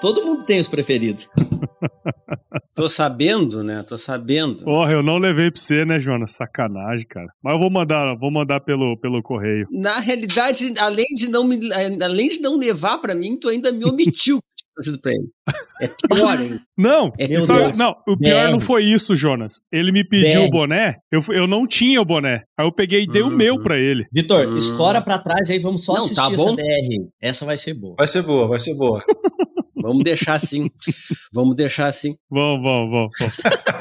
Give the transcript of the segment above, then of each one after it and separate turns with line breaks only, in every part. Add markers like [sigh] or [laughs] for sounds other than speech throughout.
Todo mundo tem os preferidos. [laughs]
Tô sabendo, né? Tô sabendo.
Porra, eu não levei pra você, né, Jonas? Sacanagem, cara. Mas eu vou mandar, vou mandar pelo, pelo correio.
Na realidade, além de não me, além de não levar pra mim, tu ainda me omitiu [laughs] pra ele. É pior hein?
Não,
É Deus.
não, o pior não foi isso, Jonas. Ele me pediu o boné, eu, eu não tinha o boné. Aí eu peguei e dei o
Uhum.
meu pra ele.
Vitor,
Hum.
escora pra trás aí, vamos só
Não,
assistir
tá
essa
bom.
DR. Essa vai ser boa.
Vai ser boa, vai ser boa. [laughs]
Vamos deixar assim. Vamos deixar assim.
Vamos, vamos, vamos. vamos. [laughs]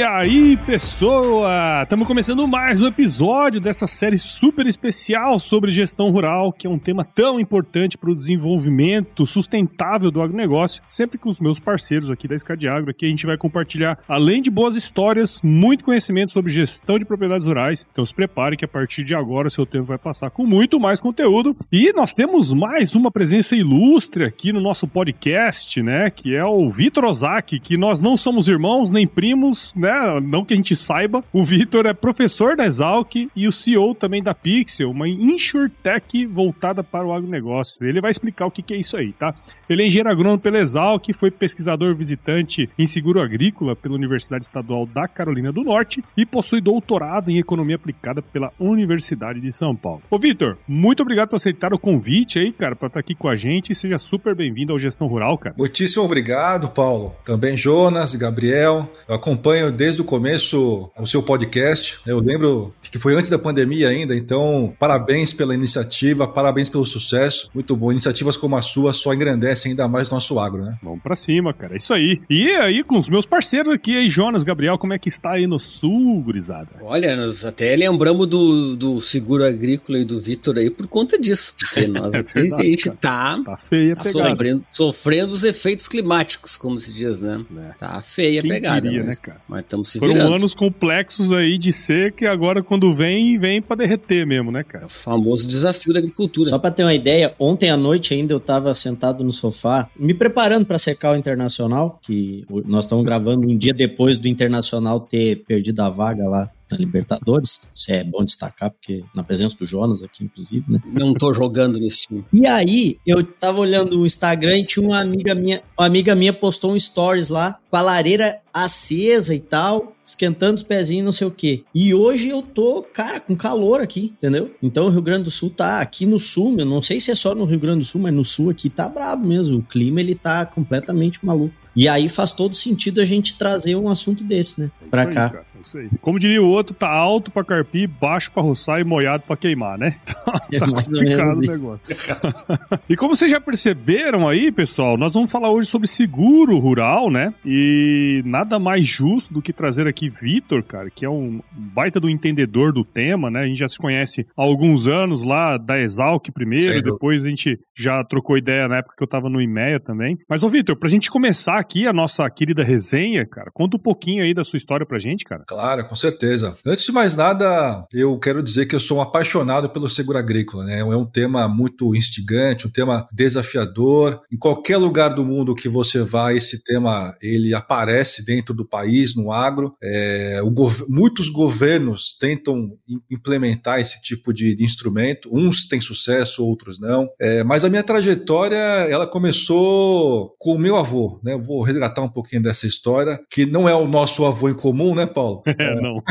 E aí, pessoa! Estamos começando mais um episódio dessa série super especial sobre gestão rural, que é um tema tão importante para o desenvolvimento sustentável do agronegócio. Sempre com os meus parceiros aqui da Escade Agro, aqui a gente vai compartilhar, além de boas histórias, muito conhecimento sobre gestão de propriedades rurais. Então se prepare que a partir de agora o seu tempo vai passar com muito mais conteúdo. E nós temos mais uma presença ilustre aqui no nosso podcast, né? Que é o Vitor Ozaki, que nós não somos irmãos nem primos, né? Não que a gente saiba. O Vitor é professor da Exalc e o CEO também da Pixel, uma insurtech voltada para o agronegócio. Ele vai explicar o que, é isso aí, tá? Ele é engenheiro agrônomo pela Exalc, foi pesquisador visitante em seguro agrícola pela Universidade Estadual da Carolina do Norte e possui doutorado em economia aplicada pela Universidade de São Paulo. Ô, Vitor, muito obrigado por aceitar o convite aí, cara, para estar aqui com a gente seja super bem-vindo ao Gestão Rural, cara.
Muitíssimo obrigado, Paulo. Também Jonas e Gabriel. Eu acompanho desde o começo o seu podcast. Eu lembro que foi antes da pandemia ainda, então parabéns pela iniciativa, parabéns pelo sucesso. Muito bom. Iniciativas como a sua só engrandecem ainda mais nosso agro, né?
Vamos pra cima, cara. É isso aí. E aí, com os meus parceiros aqui, aí, Jonas, Gabriel, como é que está aí no sul, gurizada?
Olha, nós até lembramos do, do seguro agrícola e do Vitor aí por conta disso. Porque [laughs] nós
É verdade,
a gente
cara.
tá
Tá feia a pegada.
sofrendo, sofrendo os efeitos climáticos, como se diz, né?
É.
Tá feia a pegada.
queria,
mas,
né, cara?
mas estamos se
Foram
virando.
anos complexos aí de ser que agora quando vem, vem pra derreter mesmo, né,
É
cara?
o famoso desafio da agricultura.
Só pra ter uma ideia, ontem à noite ainda eu tava sentado no sofá, me preparando pra secar o Internacional, que nós estamos gravando um dia depois do Internacional ter perdido a vaga lá na Libertadores. Isso é bom destacar, porque na presença do Jonas aqui, inclusive, né?
Não tô jogando nesse time.
E aí, eu tava olhando o Instagram e tinha uma amiga minha, uma amiga minha postou um stories lá com a lareira acesa e tal, esquentando os pezinhos, não sei o quê. E hoje eu tô, cara, com calor aqui, entendeu? Então o Rio Grande do Sul tá aqui no sul, eu não sei se é só no Rio Grande do Sul, mas no sul aqui tá brabo mesmo. O clima ele tá completamente maluco. E aí faz todo sentido a gente trazer um assunto desse, né? Pra
Isso aí,
cá.
cara, é isso aí. Como diria o outro, tá alto pra carpir, baixo pra roçar e molhado pra queimar, né? [laughs]
É
tá
mais ou
complicado o negócio. [laughs] e como vocês já perceberam aí, pessoal, nós vamos falar hoje sobre seguro rural, né? E nada mais justo do que trazer aqui Vitor, cara, que é um baita do entendedor do tema, né? A gente já se conhece há alguns anos lá da Exalc primeiro,
dúvida.
depois a gente já trocou ideia na época que eu tava no IMEA também. Mas, ô Vitor, pra gente começar aqui a nossa querida resenha, cara, conta um pouquinho aí da sua história pra gente, cara.
Claro, com certeza. Antes de mais nada, eu quero dizer que eu sou um apaixonado pelo seguro agrícola, né? É um tema muito instigante, um tema desafiador. Em qualquer lugar do mundo que você vai, esse tema ele aparece dentro do país, no agro. É, gov- muitos governos tentam im- implementar esse tipo de, de instrumento. Uns têm sucesso, outros não. É, mas a minha trajetória, ela começou com o meu avô, né? Eu vou resgatar um pouquinho dessa história, que não é o nosso avô em comum, né, Paulo?
É, não.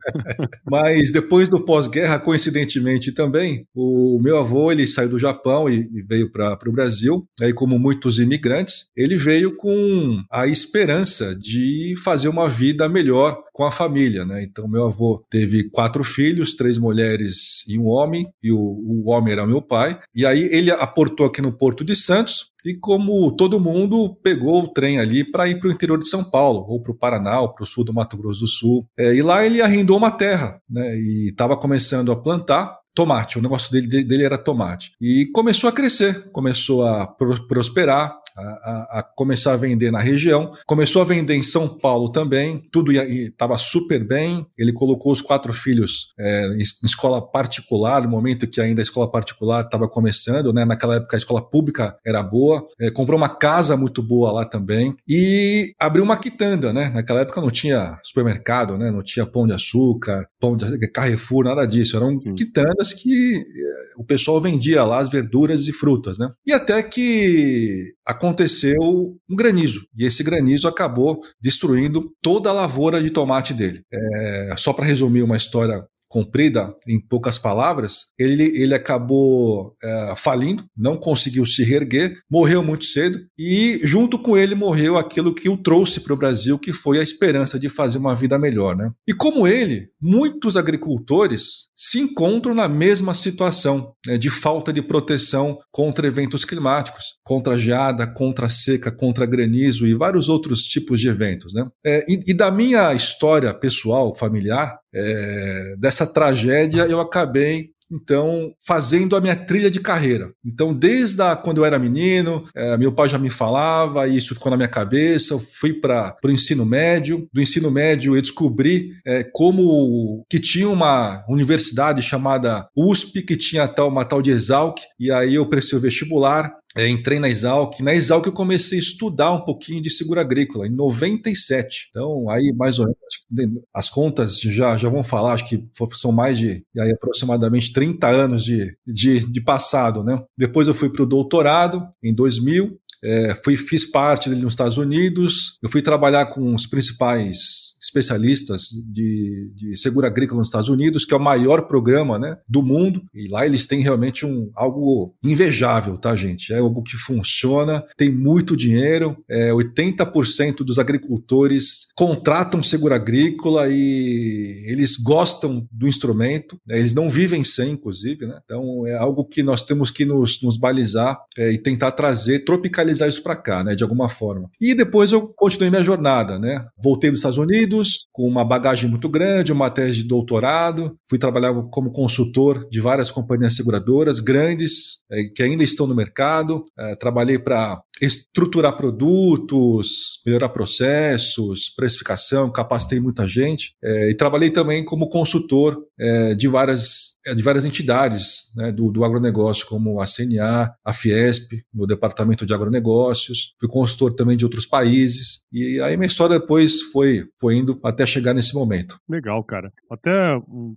[laughs]
Mas depois do pós-guerra, coincidentemente também, o meu avô ele saiu do Japão e, e veio para o Brasil. Aí, como muitos imigrantes, ele veio com a esperança de fazer uma vida melhor com a família, né? Então, meu avô teve quatro filhos, três mulheres e um homem, e o, o homem era meu pai. E aí ele aportou aqui no Porto de Santos. E como todo mundo pegou o trem ali para ir para o interior de São Paulo, ou para o Paraná, ou para o sul do Mato Grosso do Sul. É, e lá ele arrendou uma terra, né? E estava começando a plantar tomate. O negócio dele, dele era tomate. E começou a crescer, começou a pro- prosperar. A, a, começar a vender na região. Começou a vender em São Paulo também, tudo estava super bem. Ele colocou os quatro filhos é, em escola particular, no momento que ainda a escola particular estava começando, né? Naquela época a escola pública era boa. É, comprou uma casa muito boa lá também e abriu uma quitanda, né? Naquela época não tinha supermercado, né? Não tinha pão de açúcar, pão de Carrefour, nada disso. Eram Sim. quitandas que é, o pessoal vendia lá as verduras e frutas, né? E até que aconteceu um granizo. E esse granizo acabou destruindo toda a lavoura de tomate dele. É, só para resumir uma história comprida, em poucas palavras, ele, ele acabou é, falindo, não conseguiu se reerguer, morreu muito cedo e, junto com ele, morreu aquilo que o trouxe para o Brasil, que foi a esperança de fazer uma vida melhor. Né? E como ele, muitos agricultores se encontram na mesma situação né, de falta de proteção contra eventos climáticos, contra geada, contra seca, contra granizo e vários outros tipos de eventos. Né? É, e, e da minha história pessoal, familiar, é, dessa tragédia eu acabei então fazendo a minha trilha de carreira. Então, desde a, quando eu era menino, é, meu pai já me falava, e isso ficou na minha cabeça. Eu fui para o ensino médio. Do ensino médio, eu descobri é, como que tinha uma universidade chamada USP, que tinha tal, uma tal de Exalc, e aí eu prestei o vestibular é, entrei na Exalc. Na Exalc eu comecei a estudar um pouquinho de seguro agrícola, em 97. Então, aí mais ou menos, as contas já, já vão falar, acho que são mais de aí, aproximadamente 30 anos de, de, de passado. Né? Depois eu fui para o doutorado, em 2000. É, fui, fiz parte dele nos Estados Unidos. Eu fui trabalhar com os principais especialistas de, de seguro agrícola nos Estados Unidos, que é o maior programa né, do mundo, e lá eles têm realmente um, algo invejável, tá, gente? É algo que funciona, tem muito dinheiro, é, 80% dos agricultores contratam seguro agrícola e eles gostam do instrumento, né, eles não vivem sem, inclusive, né? Então é algo que nós temos que nos, nos balizar é, e tentar trazer, tropicalizar isso para cá, né, de alguma forma. E depois eu continuei minha jornada, né? Voltei dos Estados Unidos, com uma bagagem muito grande, uma tese de doutorado. Fui trabalhar como consultor de várias companhias seguradoras grandes é, que ainda estão no mercado. É, trabalhei para estruturar produtos, melhorar processos, precificação, capacitei muita gente é, e trabalhei também como consultor é, de, várias, de várias entidades né, do, do agronegócio, como a CNA, a Fiesp, no departamento de agronegócios, fui consultor também de outros países e aí minha história depois foi, foi indo até chegar nesse momento.
Legal, cara. Até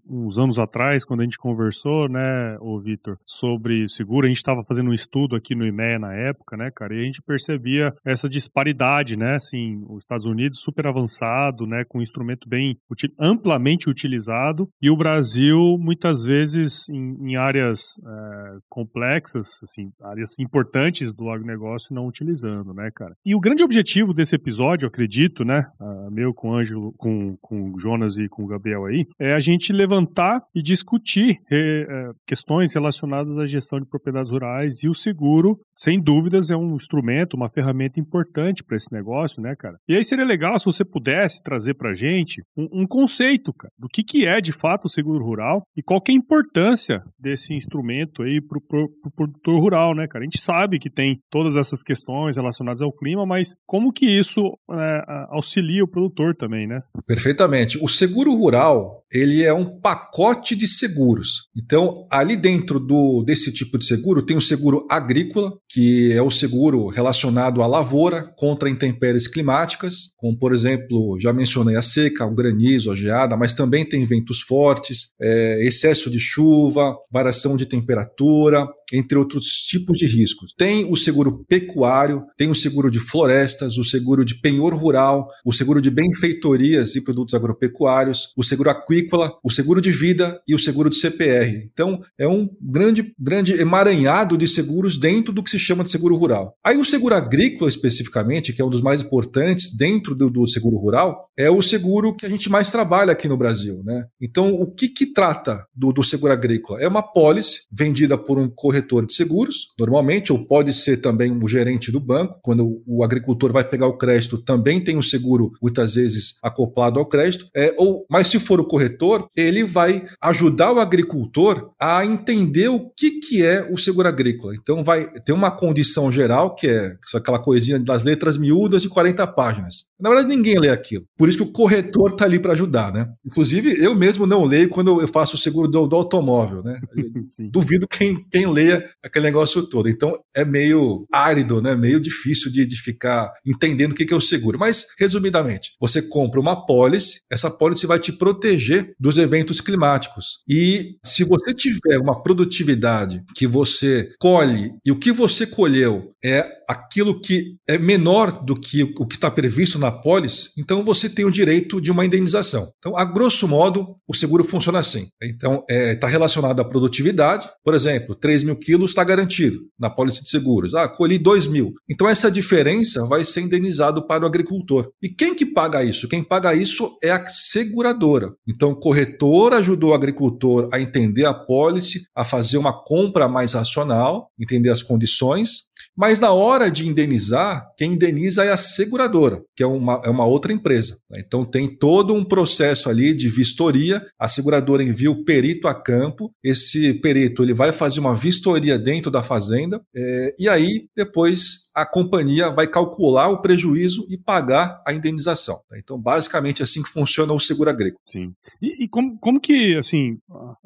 uns anos atrás, quando a gente conversou, né, o Vitor, sobre seguro, a gente estava fazendo um estudo aqui no IMEA na época, né, cara, e gente percebia essa disparidade, né? Assim, os Estados Unidos super avançado, né? Com um instrumento bem amplamente utilizado e o Brasil muitas vezes em, em áreas é, complexas, assim, áreas importantes do agronegócio não utilizando, né, cara? E o grande objetivo desse episódio, acredito, né? meu com o Ângelo, com, com o Jonas e com o Gabriel aí, é a gente levantar e discutir é, questões relacionadas à gestão de propriedades rurais e o seguro, sem dúvidas, é um instrumento instrumento, uma ferramenta importante para esse negócio, né, cara? E aí seria legal se você pudesse trazer para gente um, um, conceito, cara, do que, que é de fato o seguro rural e qual que é a importância desse instrumento aí para o pro produtor rural, né, cara? A gente sabe que tem todas essas questões relacionadas ao clima, mas como que isso é, auxilia o produtor também, né?
Perfeitamente. O seguro rural, ele é um pacote de seguros. Então, ali dentro do, desse tipo de seguro, tem o seguro agrícola, que é o seguro relacionado à lavoura contra intempéries climáticas, como por exemplo, já mencionei a seca, o granizo, a geada, mas também tem ventos fortes, é, excesso de chuva, variação de temperatura, entre outros tipos de riscos. Tem o seguro pecuário, tem o seguro de florestas, o seguro de penhor rural, o seguro de benfeitorias e produtos agropecuários, o seguro aquícola, o seguro de vida e o seguro de CPR. Então, é um grande, grande emaranhado de seguros dentro do que se chama de seguro rural. Aí o seguro agrícola especificamente, que é um dos mais importantes dentro do, do seguro rural, é o seguro que a gente mais trabalha aqui no Brasil. Né? Então, o que, que trata do, do, seguro agrícola? É uma pólice vendida por um corretor de seguros, normalmente, ou pode ser também o gerente do banco. Quando o agricultor vai pegar o crédito, também tem o seguro, muitas vezes, acoplado ao crédito. É, ou, mas se for o corretor, ele vai ajudar o agricultor a entender o que, que é o seguro agrícola. Então, vai ter uma condição geral, que é aquela coisinha das letras miúdas de 40 páginas. Na verdade, ninguém lê aquilo. Por isso que o corretor está ali para ajudar, né? Inclusive, eu mesmo não leio quando eu faço o seguro do, do automóvel, né? [laughs] Duvido quem, quem leia aquele negócio todo. Então, é meio árido, né? Meio difícil de, de ficar entendendo o que, que é o seguro. Mas, resumidamente, você compra uma pólice, essa pólice vai te proteger dos eventos climáticos. E se você tiver uma produtividade que você colhe e o que você colheu é aquilo que é menor do que o que está previsto na pólice, então você tem o direito de uma indenização. Então, a grosso modo, o seguro funciona assim. Então, está é, tá relacionado à produtividade. Por exemplo, 3 mil quilos está garantido na pólice de seguros. Ah, colhi 2 mil. Então, essa diferença vai ser indenizado para o agricultor. E quem que paga isso? Quem paga isso é a seguradora. Então, o corretor ajudou o agricultor a entender a pólice, a fazer uma compra mais racional, entender as condições mas na hora de indenizar, quem indeniza é a seguradora, que é uma, é uma outra empresa. Né? Então tem todo um processo ali de vistoria. A seguradora envia o perito a campo. Esse perito ele vai fazer uma vistoria dentro da fazenda é, e aí depois a companhia vai calcular o prejuízo e pagar a indenização. Tá? Então basicamente é assim que funciona o seguro agrícola.
Sim. E, e como, como que assim?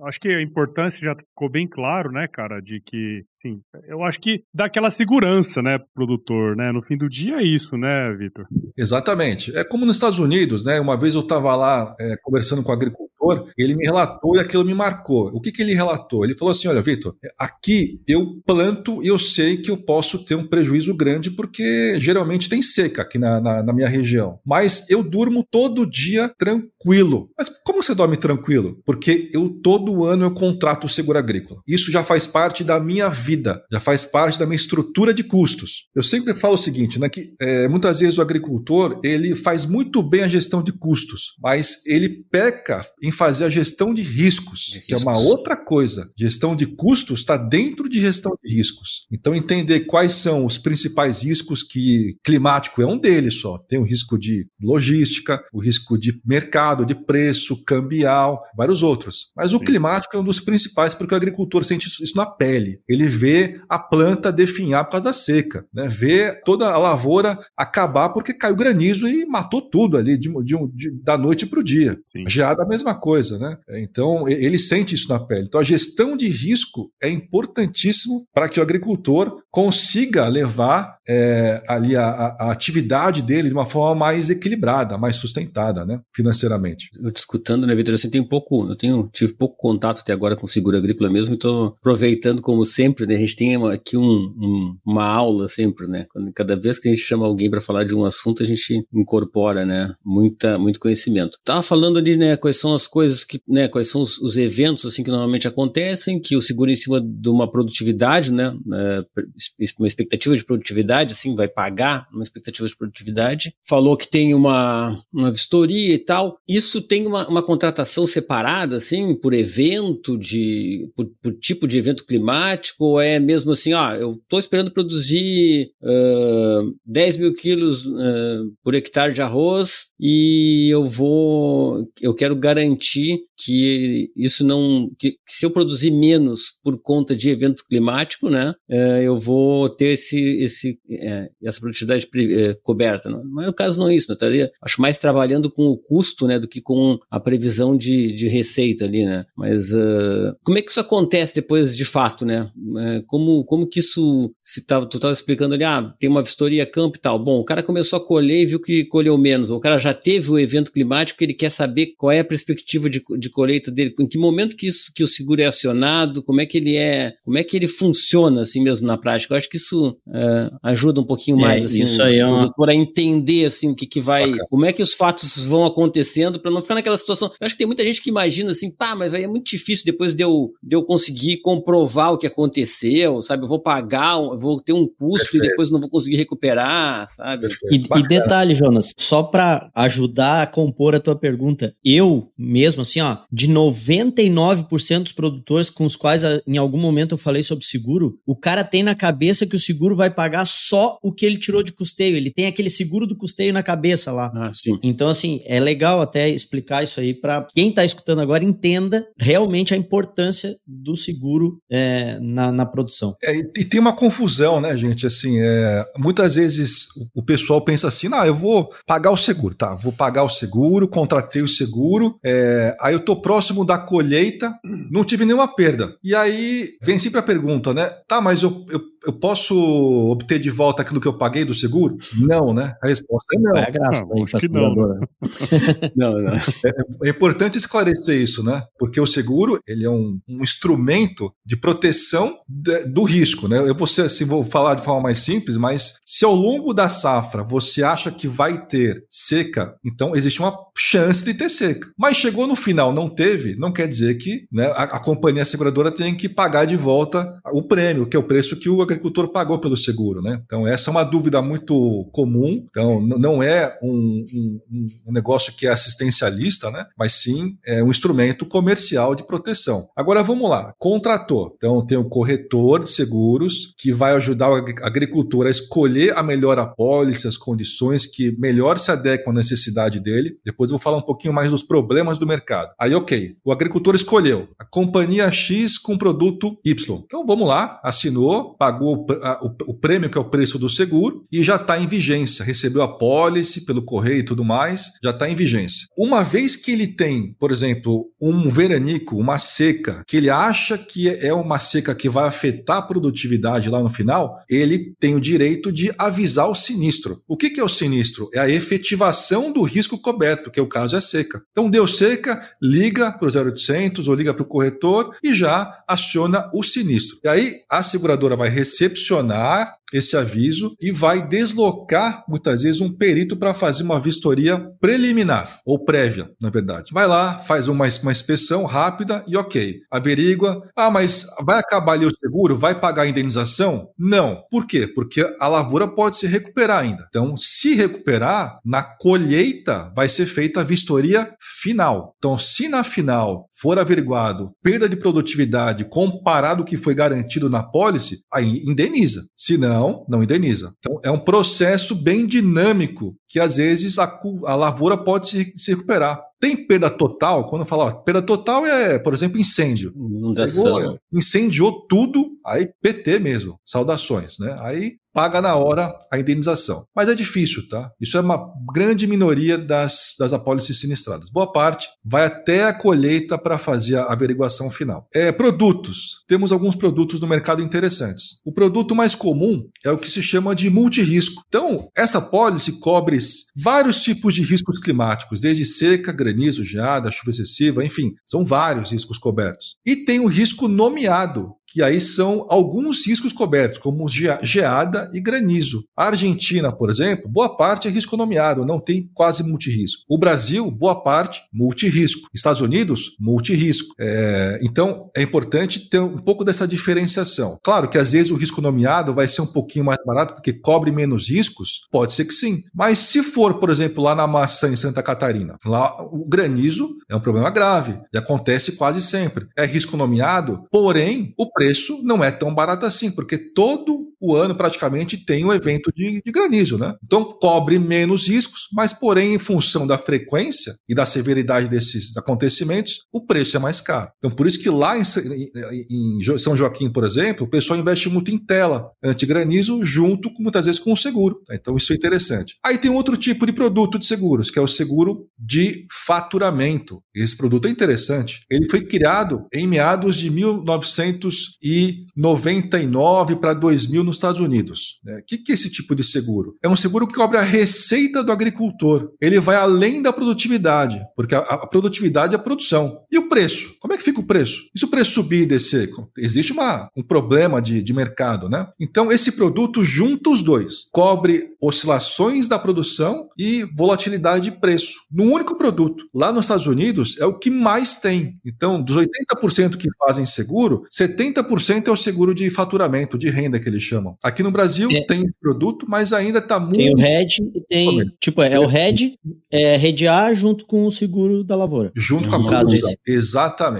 Acho que a importância já ficou bem claro, né, cara, de que, sim, eu acho que dá aquela segurança né, produtor, né? No fim do dia é isso, né, Vitor?
Exatamente. É como nos Estados Unidos, né? Uma vez eu estava lá é, conversando com o ele me relatou e aquilo me marcou. O que, que ele relatou? Ele falou assim: olha, Vitor, aqui eu planto e eu sei que eu posso ter um prejuízo grande porque geralmente tem seca aqui na, na, na minha região. Mas eu durmo todo dia tranquilo. Mas como você dorme tranquilo? Porque eu todo ano eu contrato o seguro agrícola. Isso já faz parte da minha vida, já faz parte da minha estrutura de custos. Eu sempre falo o seguinte, né, que é, muitas vezes o agricultor ele faz muito bem a gestão de custos, mas ele peca em fazer a gestão de riscos, de que riscos. é uma outra coisa. Gestão de custos está dentro de gestão de riscos. Então entender quais são os principais riscos que climático é um deles só. Tem o risco de logística, o risco de mercado, de preço, cambial, vários outros. Mas o Sim. climático é um dos principais porque o agricultor sente isso na pele. Ele vê a planta definhar por causa da seca, né? Ver toda a lavoura acabar porque caiu granizo e matou tudo ali de, de, de da noite para o dia. Sim. Geada a mesma coisa, né? Então ele sente isso na pele. Então a gestão de risco é importantíssimo para que o agricultor consiga levar é, ali a, a, atividade dele de uma forma mais equilibrada, mais sustentada, né? Financeiramente.
Eu te escutando, né, Vitor? Assim, eu tenho pouco, eu tenho tive pouco contato até agora com seguro agrícola mesmo. Estou aproveitando como sempre, né? A gente tem aqui um, um uma aula sempre, né? Cada vez que a gente chama alguém para falar de um assunto, a gente incorpora, né? Muita, muito conhecimento. Tava falando ali, né? Quais são as coisas que, né? Quais são os, os eventos, assim, que normalmente acontecem, que o seguro em cima de uma produtividade, né? É, uma expectativa de produtividade, assim, vai pagar uma expectativa de produtividade. Falou que tem uma, uma vistoria e tal. Isso tem uma, uma contratação separada, assim, por evento, de, por, por tipo de evento climático, ou é mesmo assim, ó, eu tô esperando produzir uh, 10 mil quilos uh, por hectare de arroz e eu vou, eu quero garantir que isso não, que, que se eu produzir menos por conta de evento climático, né, uh, eu vou ter esse, esse, é, essa produtividade é, coberta. Não? Mas no caso não é isso, né? estaria, acho mais trabalhando com o custo, né, do que com a previsão de, de receita ali, né. Mas uh, como é que isso acontece depois de fato, né? como, como que isso se tava, tu estava explicando ali, ah, tem uma vistoria campo e tal. Bom, o cara começou a colher e viu que colheu menos. O cara já teve o evento climático ele quer saber qual é a perspectiva de, de colheita dele, em que momento que isso que o seguro é acionado, como é que ele é, como é que ele funciona assim mesmo na prática. Eu acho que isso uh, ajuda um pouquinho é, mais é, assim, isso aí é uma... para entender assim o que que vai, como é que os fatos vão acontecendo para não ficar naquela situação. Eu acho que tem muita gente que imagina assim, pá, mas aí é muito difícil depois de eu, de eu conseguir comprovar o que aconteceu, sabe? Eu vou pagar, eu vou ter um custo Perfeito. e depois não vou conseguir recuperar, sabe?
E, e, detalhe, Jonas, só para ajudar a compor a tua pergunta, eu mesmo, assim, ó, de 99% dos produtores com os quais em algum momento eu falei sobre seguro, o cara tem na cabeça que o seguro vai pagar só o que ele tirou de custeio. Ele tem aquele seguro do custeio na cabeça lá.
Ah, sim.
Então, assim, é legal até explicar isso aí para quem está escutando agora entenda realmente a importância do seguro é, na, na, produção.
É, e tem uma confusão, né, gente? Assim, é, muitas vezes o pessoal pensa assim: não, eu vou pagar o seguro, tá? Vou pagar o seguro, contratei o seguro, é, aí eu tô próximo da colheita, não tive nenhuma perda. E aí vem sempre a pergunta, né? Tá, mas eu, eu eu posso obter de volta aquilo que eu paguei do seguro? Não, né? A resposta é não.
É graça não,
acho que não. [laughs]
não, não. É, é, importante esclarecer isso, né? Porque o seguro ele é um, um instrumento de proteção de, do risco, né? Eu vou, ser, assim, vou falar de forma mais simples, mas se ao longo da safra você acha que vai ter seca, então existe uma chance de ter seca. Mas chegou no final, não teve, não quer dizer que né, a, a companhia seguradora tem que pagar de volta o prêmio, que é o preço que o agricultor pagou pelo seguro, né? Então, essa é uma dúvida muito comum. Então, não é um, um, um negócio que é assistencialista, né? Mas sim é um instrumento comercial de proteção. Agora, vamos lá. Contrator. Então, tem o corretor de seguros que vai ajudar o agricultor a escolher a melhor apólice, as condições que melhor se adequam à necessidade dele. Depois eu vou falar um pouquinho mais dos problemas do mercado. Aí, ok. O agricultor escolheu a companhia X com produto Y. Então, vamos lá. Assinou, pagou pagou o, prêmio, que é o preço do seguro, e já está em vigência. Recebeu a pólice pelo correio e tudo mais, já está em vigência. Uma vez que ele tem, por exemplo, um veranico, uma seca, que ele acha que é uma seca que vai afetar a produtividade lá no final, ele tem o direito de avisar o sinistro. O que, que é o sinistro? É a efetivação do risco coberto, que é o caso é seca. Então, deu seca, liga para o 0800 ou liga para o corretor e já aciona o sinistro. E aí a seguradora vai receber recepcionar esse aviso e vai deslocar, muitas vezes, um perito para fazer uma vistoria preliminar, ou prévia, na verdade. Vai lá, faz uma, uma inspeção rápida e ok. Averigua. Ah, mas vai acabar ali o seguro? Vai pagar a indenização? Não. Por quê? Porque a lavoura pode se recuperar ainda. Então, se recuperar, na colheita vai ser feita a vistoria final. Então, se na final for averiguado perda de produtividade comparado ao que foi garantido na pólice, aí indeniza. Se não, não indeniza. Então é um processo bem dinâmico que às vezes a, a lavoura pode se, se recuperar. Tem perda total? Quando eu falo, ó, perda total é, por exemplo, incêndio. Pegou, incendiou tudo, aí PT mesmo. Saudações, né? Aí paga na hora a indenização. Mas é difícil, tá? Isso é uma grande minoria das, das apólices sinistradas. Boa parte vai até a colheita para fazer a averiguação final. É, produtos. Temos alguns produtos no mercado interessantes. O produto mais comum é o que se chama de multirisco. Então, essa apólice cobre vários tipos de riscos climáticos, desde seca, granizo, geada, chuva excessiva, enfim, são vários riscos cobertos. E tem o risco nomeado, que aí são alguns riscos cobertos, como geada e granizo. A Argentina, por exemplo, boa parte é risco nomeado, não tem quase multirisco. O Brasil, boa parte, multirisco. Estados Unidos, multirisco. É, então, é importante ter um pouco dessa diferenciação. Claro que às vezes o risco nomeado vai ser um pouquinho mais barato porque cobre menos riscos, pode ser que sim. Mas se for, por exemplo, lá na maçã em Santa Catarina, lá o granizo é um problema grave e acontece quase sempre. É risco nomeado, porém o preço não é tão barato assim, porque todo o ano praticamente tem um evento de, de, granizo, né? Então cobre menos riscos, mas porém em função da frequência e da severidade desses acontecimentos, o preço é mais caro. Então por isso que lá em, em, em São Joaquim, por exemplo, o pessoal investe muito em tela anti-granizo junto com muitas vezes com o seguro. Tá? Então isso é interessante. Aí tem outro tipo de produto de seguros, que é o seguro de faturamento. Esse produto é interessante. Ele foi criado em meados de 1999 para 2000 nos Estados Unidos. O né? que, que é esse tipo de seguro? É um seguro que cobre a receita do agricultor. Ele vai além da produtividade, porque a, a produtividade é a produção. E o preço? Como é que fica o preço? E se o preço subir e descer? Existe uma, um problema de, de mercado, né? Então, esse produto junta os dois. Cobre oscilações da produção e volatilidade de preço. No único produto. Lá nos Estados Unidos é o que mais tem. Então, dos 80% que fazem seguro, 70% é o seguro de faturamento, de renda que eles chamam. Aqui no Brasil é. tem produto, mas ainda está muito.
Tem o RED e tem. Tipo, é o RED, é A junto com o seguro da lavoura.
Junto com a produção. Exatamente.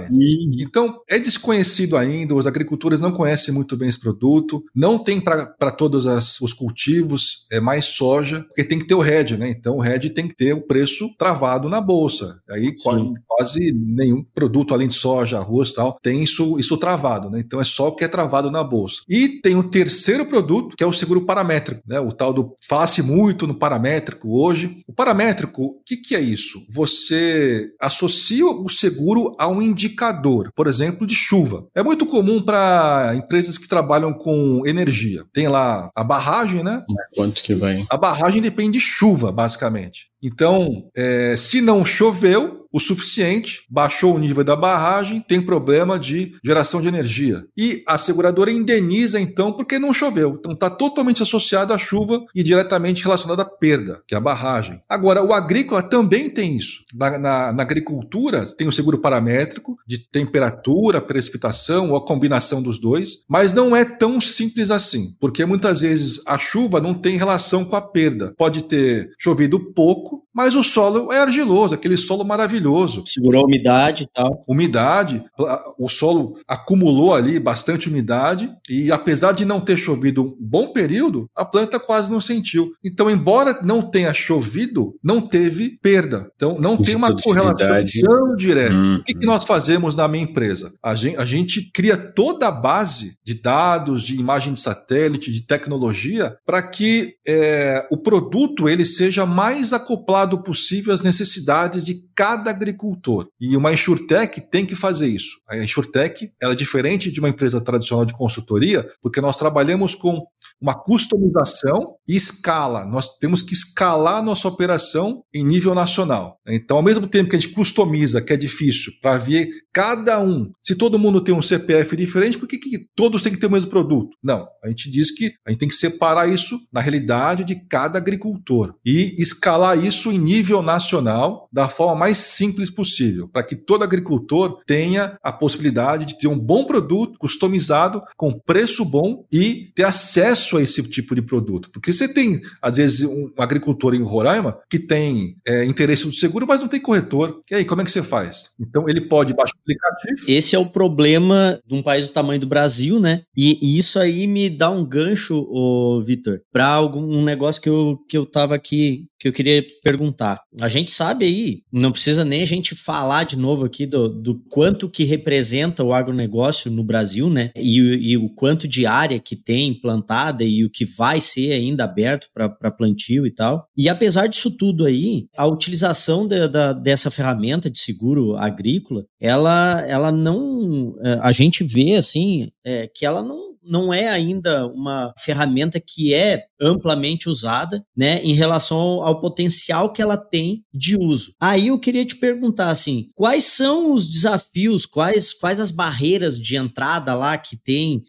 Então, é desconhecido ainda, os agricultores não conhecem muito bem esse produto, não tem para todos as, os cultivos, é mais soja, porque tem que ter o RED, né? Então, o RED tem que ter o preço travado na bolsa. Aí, quase, quase, nenhum produto além de soja, arroz e tal, tem isso, isso travado, né? Então, é só o que é travado na bolsa. E tem o terceiro produto, que é o seguro paramétrico, né? O tal do. Fala-se muito no paramétrico hoje. O paramétrico, o que, que é isso? Você associa o seguro a um indicador, por exemplo, de chuva. É muito comum para empresas que trabalham com energia. Tem lá a barragem, né?
Quanto que vai?
A barragem depende de chuva, basicamente. Então, é, se não choveu, o suficiente, baixou o nível da barragem, tem problema de geração de energia. E a seguradora indeniza, então, porque não choveu. Então está totalmente associado à chuva e diretamente relacionado à perda, que é a barragem. Agora, o agrícola também tem isso. Na, na, na agricultura, tem o seguro paramétrico de temperatura, precipitação ou a combinação dos dois, mas não é tão simples assim, porque muitas vezes a chuva não tem relação com a perda. Pode ter chovido pouco, mas o solo é argiloso, aquele solo maravilhoso maravilhoso.
Segurou a umidade e tal.
Umidade, o solo acumulou ali bastante umidade e apesar de não ter chovido um bom período, a planta quase não sentiu. Então, embora não tenha chovido, não teve perda. Então, não tem uma correlação tão direta. Hum, o que, que, nós fazemos na minha empresa? A gente, a gente cria toda a base de dados, de imagem de satélite, de tecnologia, para que é, o produto ele seja mais acoplado possível às necessidades de cada agricultor. E uma insurtech tem que fazer isso. A insurtech ela é diferente de uma empresa tradicional de consultoria, porque nós trabalhamos com uma customização e escala. Nós temos que escalar nossa operação em nível nacional. Então, ao mesmo tempo que a gente customiza, que é difícil, para ver cada um, se todo mundo tem um CPF diferente, por que, que todos têm que ter o mesmo produto? Não, a gente diz que a gente tem que separar isso na realidade de cada agricultor e escalar isso em nível nacional da forma mais simples possível, para que todo agricultor tenha a possibilidade de ter um bom produto customizado, com preço bom e ter acesso a esse tipo de produto. Porque você tem, às vezes, um agricultor em Roraima que tem é, interesse no seguro, mas não tem corretor. E aí, como é que você faz? Então, ele pode baixar o aplicativo.
Esse é o problema de um país do tamanho do Brasil, né? E, e isso aí me dá um gancho, Vitor, para algum negócio que eu, que eu tava aqui que eu queria perguntar. A gente sabe aí, não precisa nem a gente falar de novo aqui do, do quanto que representa o agronegócio no Brasil, né? E, e o quanto de área que tem plantada e o que vai ser ainda aberto para plantio e tal. E apesar disso tudo aí, a utilização de, dessa ferramenta de seguro agrícola, ela, ela não. Eh, a gente vê assim é, que ela não não é ainda uma ferramenta que é amplamente usada, né, em relação ao, potencial que ela tem de uso. Aí eu queria te perguntar assim, quais são os desafios, quais quais as barreiras de entrada lá que tem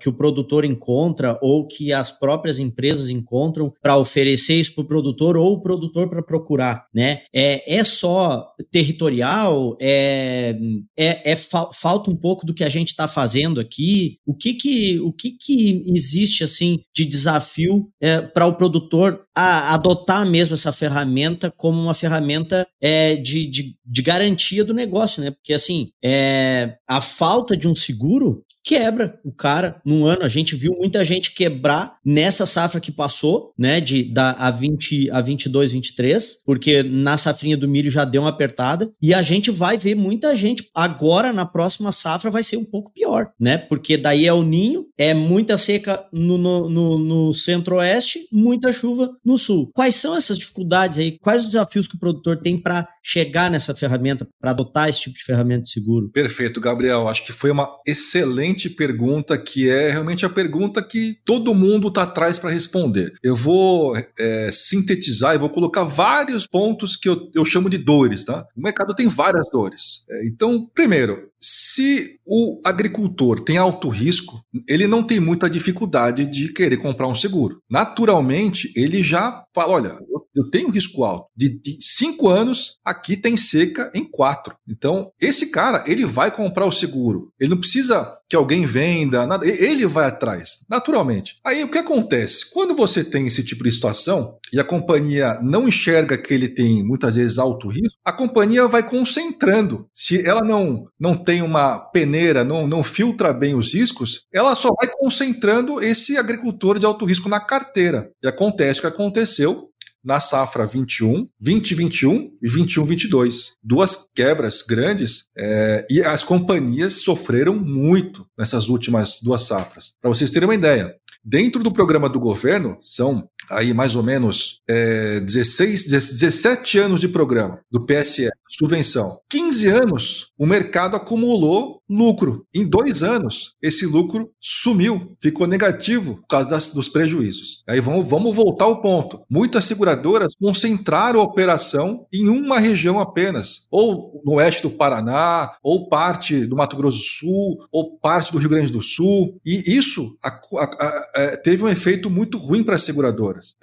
que o produtor encontra ou que as próprias empresas encontram para oferecer isso para o produtor ou o produtor para procurar, né? É, é só territorial? É, é, é fa falta um pouco do que a gente está fazendo aqui? O que que o que, que existe assim de desafio é, para o produtor a adotar mesmo essa ferramenta como uma ferramenta é, de, de, de, garantia do negócio, né? Porque assim, é, a falta de um seguro quebra o cara num ano. A gente viu muita gente quebrar nessa safra que passou, né, de da a 20 a 22, 23, porque na safrinha do milho já deu uma apertada e a gente vai ver muita gente agora na próxima safra vai ser um pouco pior, né? Porque daí é o ninho, é muita seca no, no, no, no centro-oeste, muita chuva no sul. Quais são essas dificuldades aí? Quais os desafios que o produtor tem para chegar nessa ferramenta, para adotar esse tipo de ferramenta de seguro?
Perfeito, Gabriel. Acho que foi uma excelente pergunta, que é realmente a pergunta que todo mundo está atrás para responder. Eu vou é, sintetizar e vou colocar vários pontos que eu, eu chamo de dores. Tá? O mercado tem várias dores. É, então, primeiro, se o agricultor tem alto risco, ele não tem muita dificuldade de querer comprar um seguro. Naturalmente, ele já fala: olha, eu tenho risco alto. De, de cinco anos, aqui tem seca em quatro. Então, esse cara, ele vai comprar o seguro. Ele não precisa que alguém venda, nada. Ele vai atrás, naturalmente. Aí o que acontece? Quando você tem esse tipo de situação e a companhia não enxerga que ele tem muitas vezes alto risco, a companhia vai concentrando. Se ela não, não tem uma peneira, não, não filtra bem os riscos, ela só vai concentrando esse agricultor de alto risco na carteira. E acontece o que aconteceu na safra 21, 2021 e 21-22. Duas quebras grandes é, e as companhias sofreram muito nessas últimas duas safras. Para vocês terem uma ideia, dentro do programa do governo, são aí mais ou menos é, 16, 17 anos de programa do PSE, subvenção. 15 anos, o mercado acumulou lucro. Em dois anos, esse lucro sumiu, ficou negativo por causa das, dos prejuízos. Aí vamos, vamos voltar ao ponto. Muitas seguradoras concentraram a operação em uma região apenas, ou no oeste do Paraná, ou parte do Mato Grosso do Sul, ou parte do Rio Grande do Sul. E isso a, a, a, é, teve um efeito muito ruim para as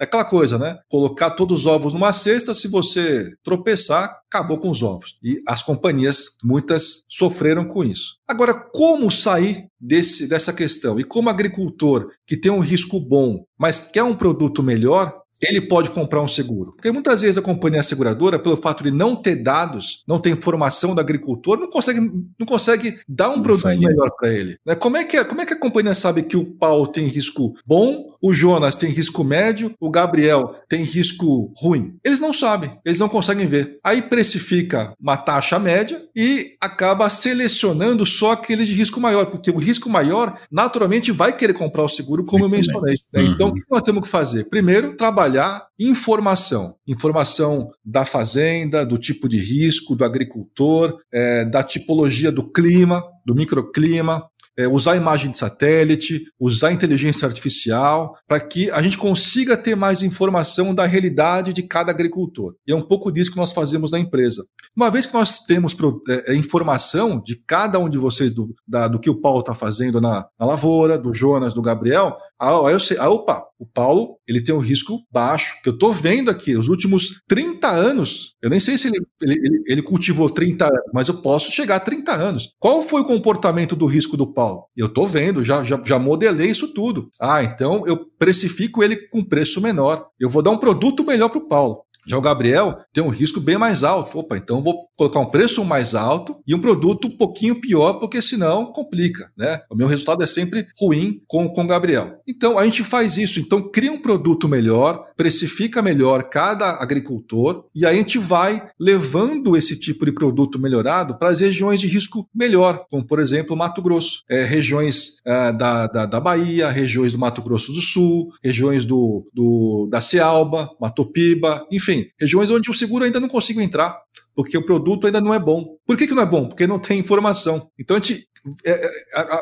É aquela coisa, né? Colocar todos os ovos numa cesta, se você tropeçar, acabou com os ovos. E as companhias, muitas, sofreram com isso. Agora, como sair desse, dessa questão? E como agricultor que tem um risco bom, mas quer um produto melhor, ele pode comprar um seguro. Porque muitas vezes a companhia seguradora, pelo fato de não ter dados, não ter informação do agricultor, não consegue, não consegue dar um não produto melhor para ele. Né? Como, é que, como é que a companhia sabe que o Paulo tem risco bom, o Jonas tem risco médio, o Gabriel tem risco ruim? Eles não sabem, eles não conseguem ver. Aí precifica uma taxa média e acaba selecionando só aqueles de risco maior, porque o risco maior naturalmente vai querer comprar o seguro, como eu mencionei. Né? Então, o que nós temos que fazer? Primeiro, trabalhar informação. Informação da fazenda, do tipo de risco, do agricultor, é, da tipologia do clima, do microclima, é, usar imagem de satélite, usar inteligência artificial, para que a gente consiga ter mais informação da realidade de cada agricultor. E é um pouco disso que nós fazemos na empresa. Uma vez que nós temos é, é, informação de cada um de vocês, do, da, do que o Paulo está fazendo na, na, lavoura, do Jonas, do Gabriel, aí eu sei, ah, opa, o Paulo ele tem um risco baixo, que eu estou vendo aqui, os últimos 30 anos, eu nem sei se ele, ele, ele cultivou 30 anos, mas eu posso chegar a 30 anos. Qual foi o comportamento do risco do Paulo? Eu estou vendo, já, já, já modelei isso tudo. Ah, então eu precifico ele com preço menor. Eu vou dar um produto melhor para o Paulo. Já o Gabriel tem um risco bem mais alto. Opa, então vou colocar um preço mais alto e um produto um pouquinho pior, porque senão complica, né? O meu resultado é sempre ruim com, com o Gabriel. Então a gente faz isso. Então cria um produto melhor, precifica melhor cada agricultor e aí a gente vai levando esse tipo de produto melhorado para as regiões de risco melhor, como por exemplo Mato Grosso, é, regiões é, da, da, da, Bahia, regiões do Mato Grosso do Sul, regiões do, do da Cealba, Matopiba, enfim regiões onde o seguro ainda não consigo entrar, porque o produto ainda não é bom. Por que, que não é bom? Porque não tem informação. Então a gente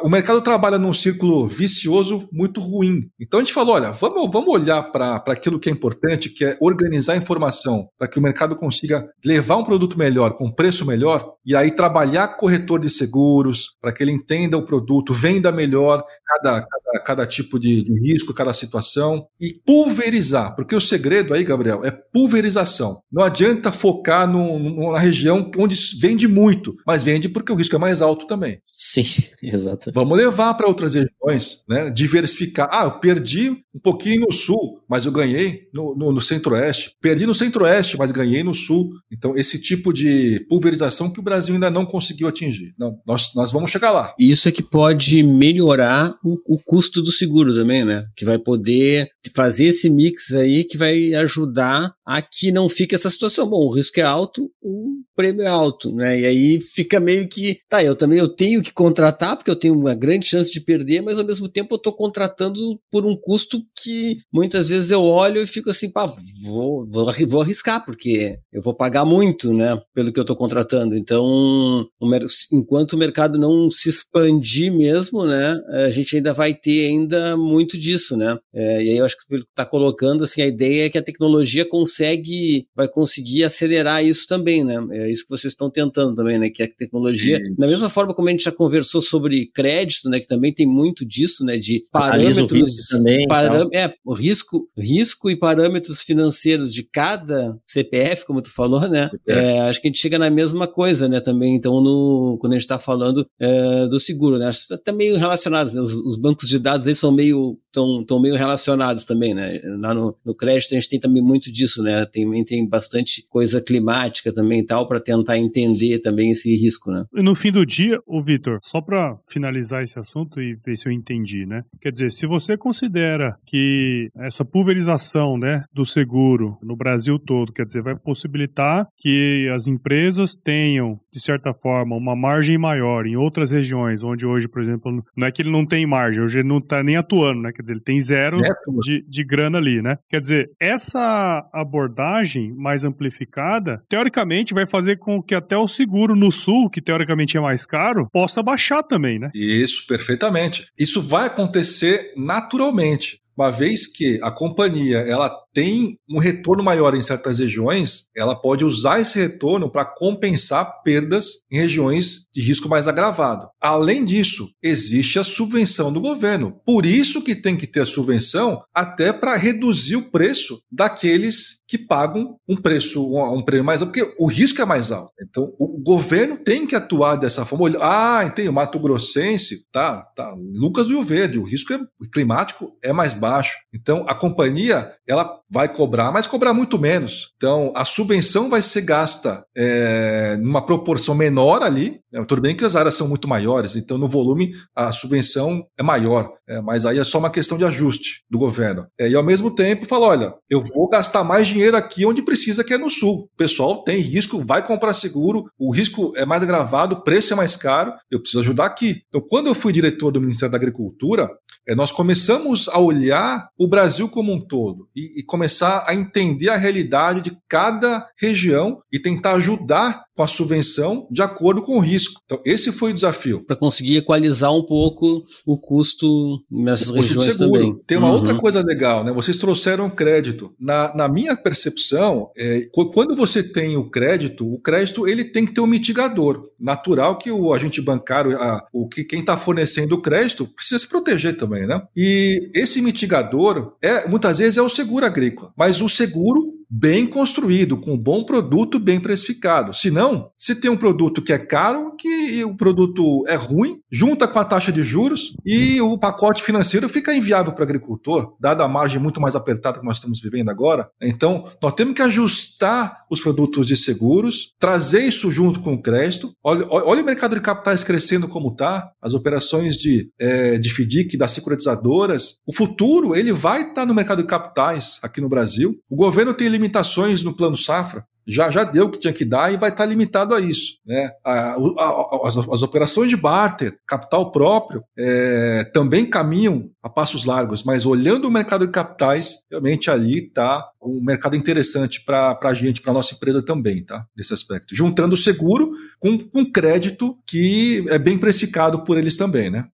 o mercado trabalha num círculo vicioso muito ruim. Então a gente falou: olha, vamos, vamos olhar para aquilo que é importante, que é organizar a informação, para que o mercado consiga levar um produto melhor, com preço melhor, e aí trabalhar corretor de seguros, para que ele entenda o produto, venda melhor cada, cada, cada tipo de, de risco, cada situação, e pulverizar, porque o segredo aí, Gabriel, é pulverização. Não adianta focar no, na região onde vende muito, mas vende porque o risco é mais alto também.
Sim, [laughs] exato.
Vamos levar para outras regiões, né? Diversificar. Ah, eu perdi um pouquinho no sul, mas eu ganhei no, no, no centro-oeste. Perdi no centro-oeste, mas ganhei no sul. Então, esse tipo de pulverização que o Brasil ainda não conseguiu atingir. Não, nós, nós vamos chegar lá.
Isso é que pode melhorar o, o custo do seguro também, né? Que vai poder fazer esse mix aí que vai ajudar a que não fique essa situação. Bom, o risco é alto, o prêmio é alto, né? E aí fica meio que, tá, eu também eu tenho que contratar porque eu tenho uma grande chance de perder, mas ao mesmo tempo eu estou contratando por um custo que muitas vezes eu olho e fico assim, pá, vou, vou, vou arriscar, porque eu vou pagar muito, né, pelo que eu estou contratando. Então, o, enquanto o mercado não se expandir mesmo, né, a gente ainda vai ter ainda muito disso, né. É, e aí eu acho que está colocando, assim, a ideia é que a tecnologia consegue, vai conseguir acelerar isso também, né. É isso que vocês estão tentando também, né, que a tecnologia, isso. da mesma forma como a gente já conversou sobre crédito, né, que também tem muito disso, né, de parâmetros também, param, é, o risco, risco e parâmetros financeiros de cada CPF, como tu falou, né? É, acho que a gente chega na mesma coisa, né, também, então, no, quando a gente está falando é, do seguro, né? Acho que tá meio relacionados, né? os, os, bancos de dados aí são meio, tão, tão meio relacionados também, né? Lá no, no crédito a gente tem também muito disso, né? Tem, tem bastante coisa climática também e tal, para tentar entender também esse risco, né?
No fim do dia, o Vitor, só para finalizar esse assunto e ver se eu entendi, né? Quer dizer, se você considera que essa pulverização, né, do seguro no Brasil todo, quer dizer, vai possibilitar que as empresas tenham, de certa forma, uma margem maior em outras regiões, onde hoje, por exemplo, não é que ele não tem margem, hoje ele não está nem atuando, né? Quer dizer, ele tem zero de, de grana ali, né? Quer dizer, essa abordagem mais amplificada, teoricamente, vai fazer com que até o seguro no sul, que teoricamente é mais caro, possa baixar também, né?
Isso, perfeitamente. Isso vai acontecer naturalmente uma vez que a companhia ela tem um retorno maior em certas regiões, ela pode usar esse retorno para compensar perdas em regiões de risco mais agravado. Além disso, existe a subvenção do governo. Por isso que tem que ter a subvenção até para reduzir o preço daqueles que pagam um preço, um prêmio mais alto, porque o risco é mais alto. Então, o governo tem que atuar dessa forma. Ah, entendi, o Mato Grossense, tá, tá, Lucas Rio Verde, o risco é, climático é mais baixo. Então, a companhia, ela vai cobrar, mas cobrar muito menos. Então, a subvenção vai ser gasta é, numa proporção menor ali. Né? Tudo bem que as áreas são muito maiores, então no volume a subvenção é maior, é, mas aí é só uma questão de ajuste do governo. É, e ao mesmo tempo fala: olha, eu vou gastar mais dinheiro aqui onde precisa, que é no sul. O pessoal tem risco, vai comprar seguro, o risco é mais agravado, o preço é mais caro, eu preciso ajudar aqui. Então, quando eu fui diretor do Ministério da Agricultura, é, nós começamos a olhar o Brasil como um todo e, e começar a entender a realidade de cada região e tentar ajudar com a subvenção de acordo com o risco. Então, esse foi o desafio.
Para conseguir equalizar um pouco o custo nessas o custo regiões também.
Tem uma uhum. outra coisa legal, né? Vocês trouxeram crédito. Na, na minha percepção, é, quando você tem o crédito, o crédito ele tem que ter um mitigador. Natural que o agente bancário, a, o que quem está fornecendo o crédito, precisa se proteger também, né? E esse mitigador é muitas vezes é o seguro agrícola, mas o seguro bem construído, com um bom produto bem precificado. Se não, se tem um produto que é caro, que o produto é ruim, junta com a taxa de juros e o pacote financeiro fica inviável para o agricultor, dada a margem muito mais apertada que nós estamos vivendo agora. Então, nós temos que ajustar os produtos de seguros, trazer isso junto com o crédito. Olha, olha o mercado de capitais crescendo como está, as operações de, é, de FDIC, das securitizadoras. O futuro ele vai estar tá no mercado de capitais aqui no Brasil. O governo tem limitações no plano safra. Já, já deu o que tinha que dar e vai estar limitado a isso. Né? A, a, as, as, operações de barter, capital próprio, é, também caminham a passos largos, mas olhando o mercado de capitais, realmente ali está um mercado interessante para a gente, para a nossa empresa também, tá? Nesse aspecto. Juntando o seguro com, com crédito que é bem precificado por eles também, né?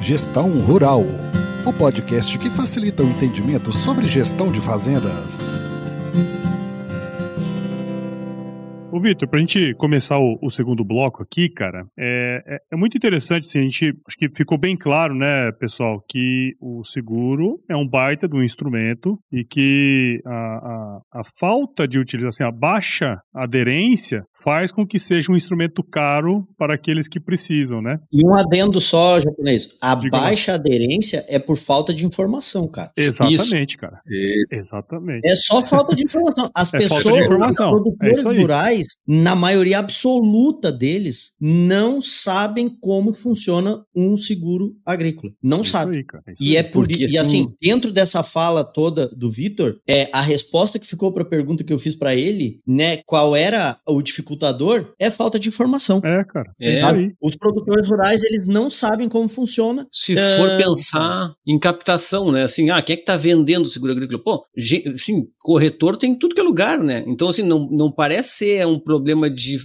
Gestão Rural o podcast que facilita o entendimento sobre gestão de fazendas.
Ô, Vitor, pra gente começar o, o, segundo bloco aqui, cara, é, é, é, muito interessante, assim, a gente, acho que ficou bem claro, né, pessoal, que o seguro é um baita de um instrumento e que a, a, a falta de utilização, a baixa aderência faz com que seja um instrumento caro para aqueles que precisam, né?
E um adendo só, japonês, a Diga baixa mais. aderência é por falta de informação, cara.
Exatamente, Isso. cara. E... Exatamente.
É só falta de informação. As é pessoas,
informação.
os produtores
é
na maioria absoluta deles, não sabem como funciona um seguro agrícola. Não sabe. Aí, e é por Porque, e assim, assim, dentro dessa fala toda do Vitor, é a resposta que ficou para a pergunta que eu fiz para ele, né, qual era o dificultador, é falta de informação.
É, cara.
É. Os produtores rurais, eles não sabem como funciona.
Se for uh, pensar em captação, né, assim, ah, quem é que tá vendendo seguro agrícola? Pô, assim, corretor tem tudo que é lugar, né? Então, assim, não, não parece ser um problema de,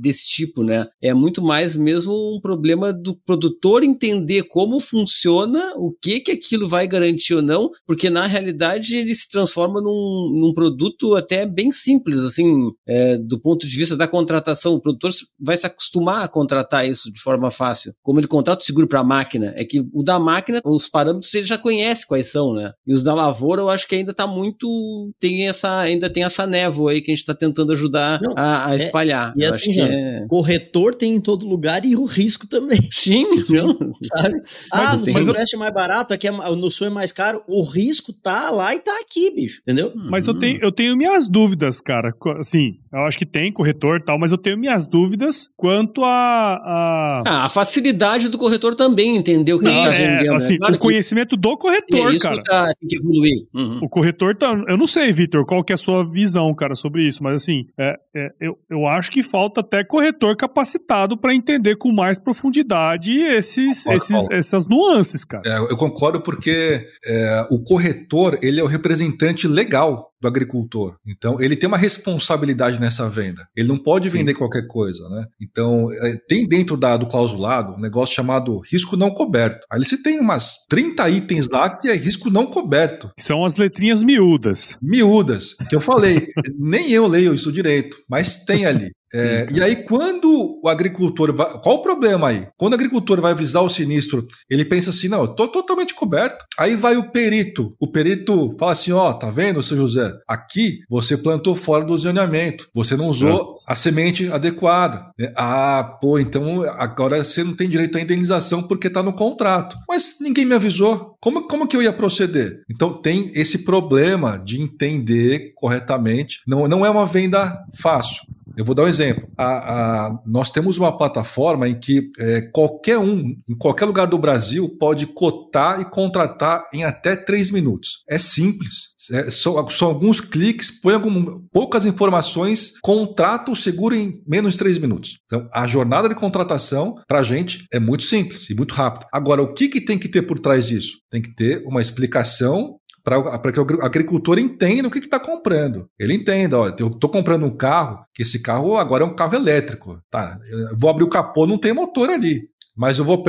desse tipo, né? É muito mais mesmo um problema do produtor entender como funciona, o que que aquilo vai garantir ou não, porque na realidade ele se transforma num, num produto até bem simples, assim, é, do ponto de vista da contratação. O produtor vai se acostumar a contratar isso de forma fácil. Como ele contrata o seguro para a máquina, é que o da máquina, os parâmetros ele já conhece quais são, né? E os da lavoura eu acho que ainda está muito tem essa ainda tem essa névoa aí que a gente está tentando ajudar não, a, a, é, espalhar.
É, e assim, gente, é... corretor tem em todo lugar e o risco também.
Sim, [laughs] não.
sabe? Ah, no centro-oeste é mais barato, aqui é, no sul é mais caro. O risco tá lá e tá aqui, bicho, entendeu?
Mas eu tenho, eu tenho minhas dúvidas, cara. Assim, eu acho que tem corretor e tal, mas eu tenho minhas dúvidas quanto a.
A, ah, a facilidade do corretor também entender o que não, ele tá é, vendendo.
Né? Assim, claro o que... conhecimento do corretor, é, isso cara.
Tá, tem que evoluir. Uhum.
O corretor tá. Eu não sei, Vitor, qual que é a sua visão, cara, sobre isso, mas assim, é, é, eu, eu acho que falta até corretor capacitado para entender com mais profundidade esses, esses, essas nuances, cara.
É, eu concordo porque é, o corretor ele é o representante legal do agricultor. Então, ele tem uma responsabilidade nessa venda. Ele não pode Sim. vender qualquer coisa, né? Então, é, tem dentro da, do clausulado um negócio chamado risco não coberto. Aí você tem umas 30 itens lá que é risco não coberto.
São as letrinhas miúdas.
Miúdas, que eu falei. [laughs] nem eu leio isso direito, mas tem ali. É, e aí, quando o agricultor vai. Qual o problema aí? Quando o agricultor vai avisar o sinistro, ele pensa assim: não, eu tô totalmente coberto. Aí vai o perito. O perito fala assim: ó, tá vendo, seu José? Aqui você plantou fora do zoneamento. Você não usou a semente adequada. É, ah, pô, então agora você não tem direito à indenização porque tá no contrato. Mas ninguém me avisou. Como, como que eu ia proceder? Então tem esse problema de entender corretamente. Não, não é uma venda fácil. Eu vou dar um exemplo. A, a, nós temos uma plataforma em que é, qualquer um, em qualquer lugar do Brasil, pode cotar e contratar em até três minutos. É simples. É, são, são, alguns cliques, põe algum, poucas informações, contrata o seguro em menos de três minutos. Então, a jornada de contratação, para a gente, é muito simples e muito rápido. Agora, o que, que tem que ter por trás disso? Tem que ter uma explicação para que o agricultor entenda o que está comprando. Ele entenda, ó, eu estou comprando um carro, que esse carro agora é um carro elétrico. Tá, eu vou abrir o capô, não tem motor ali mas eu vou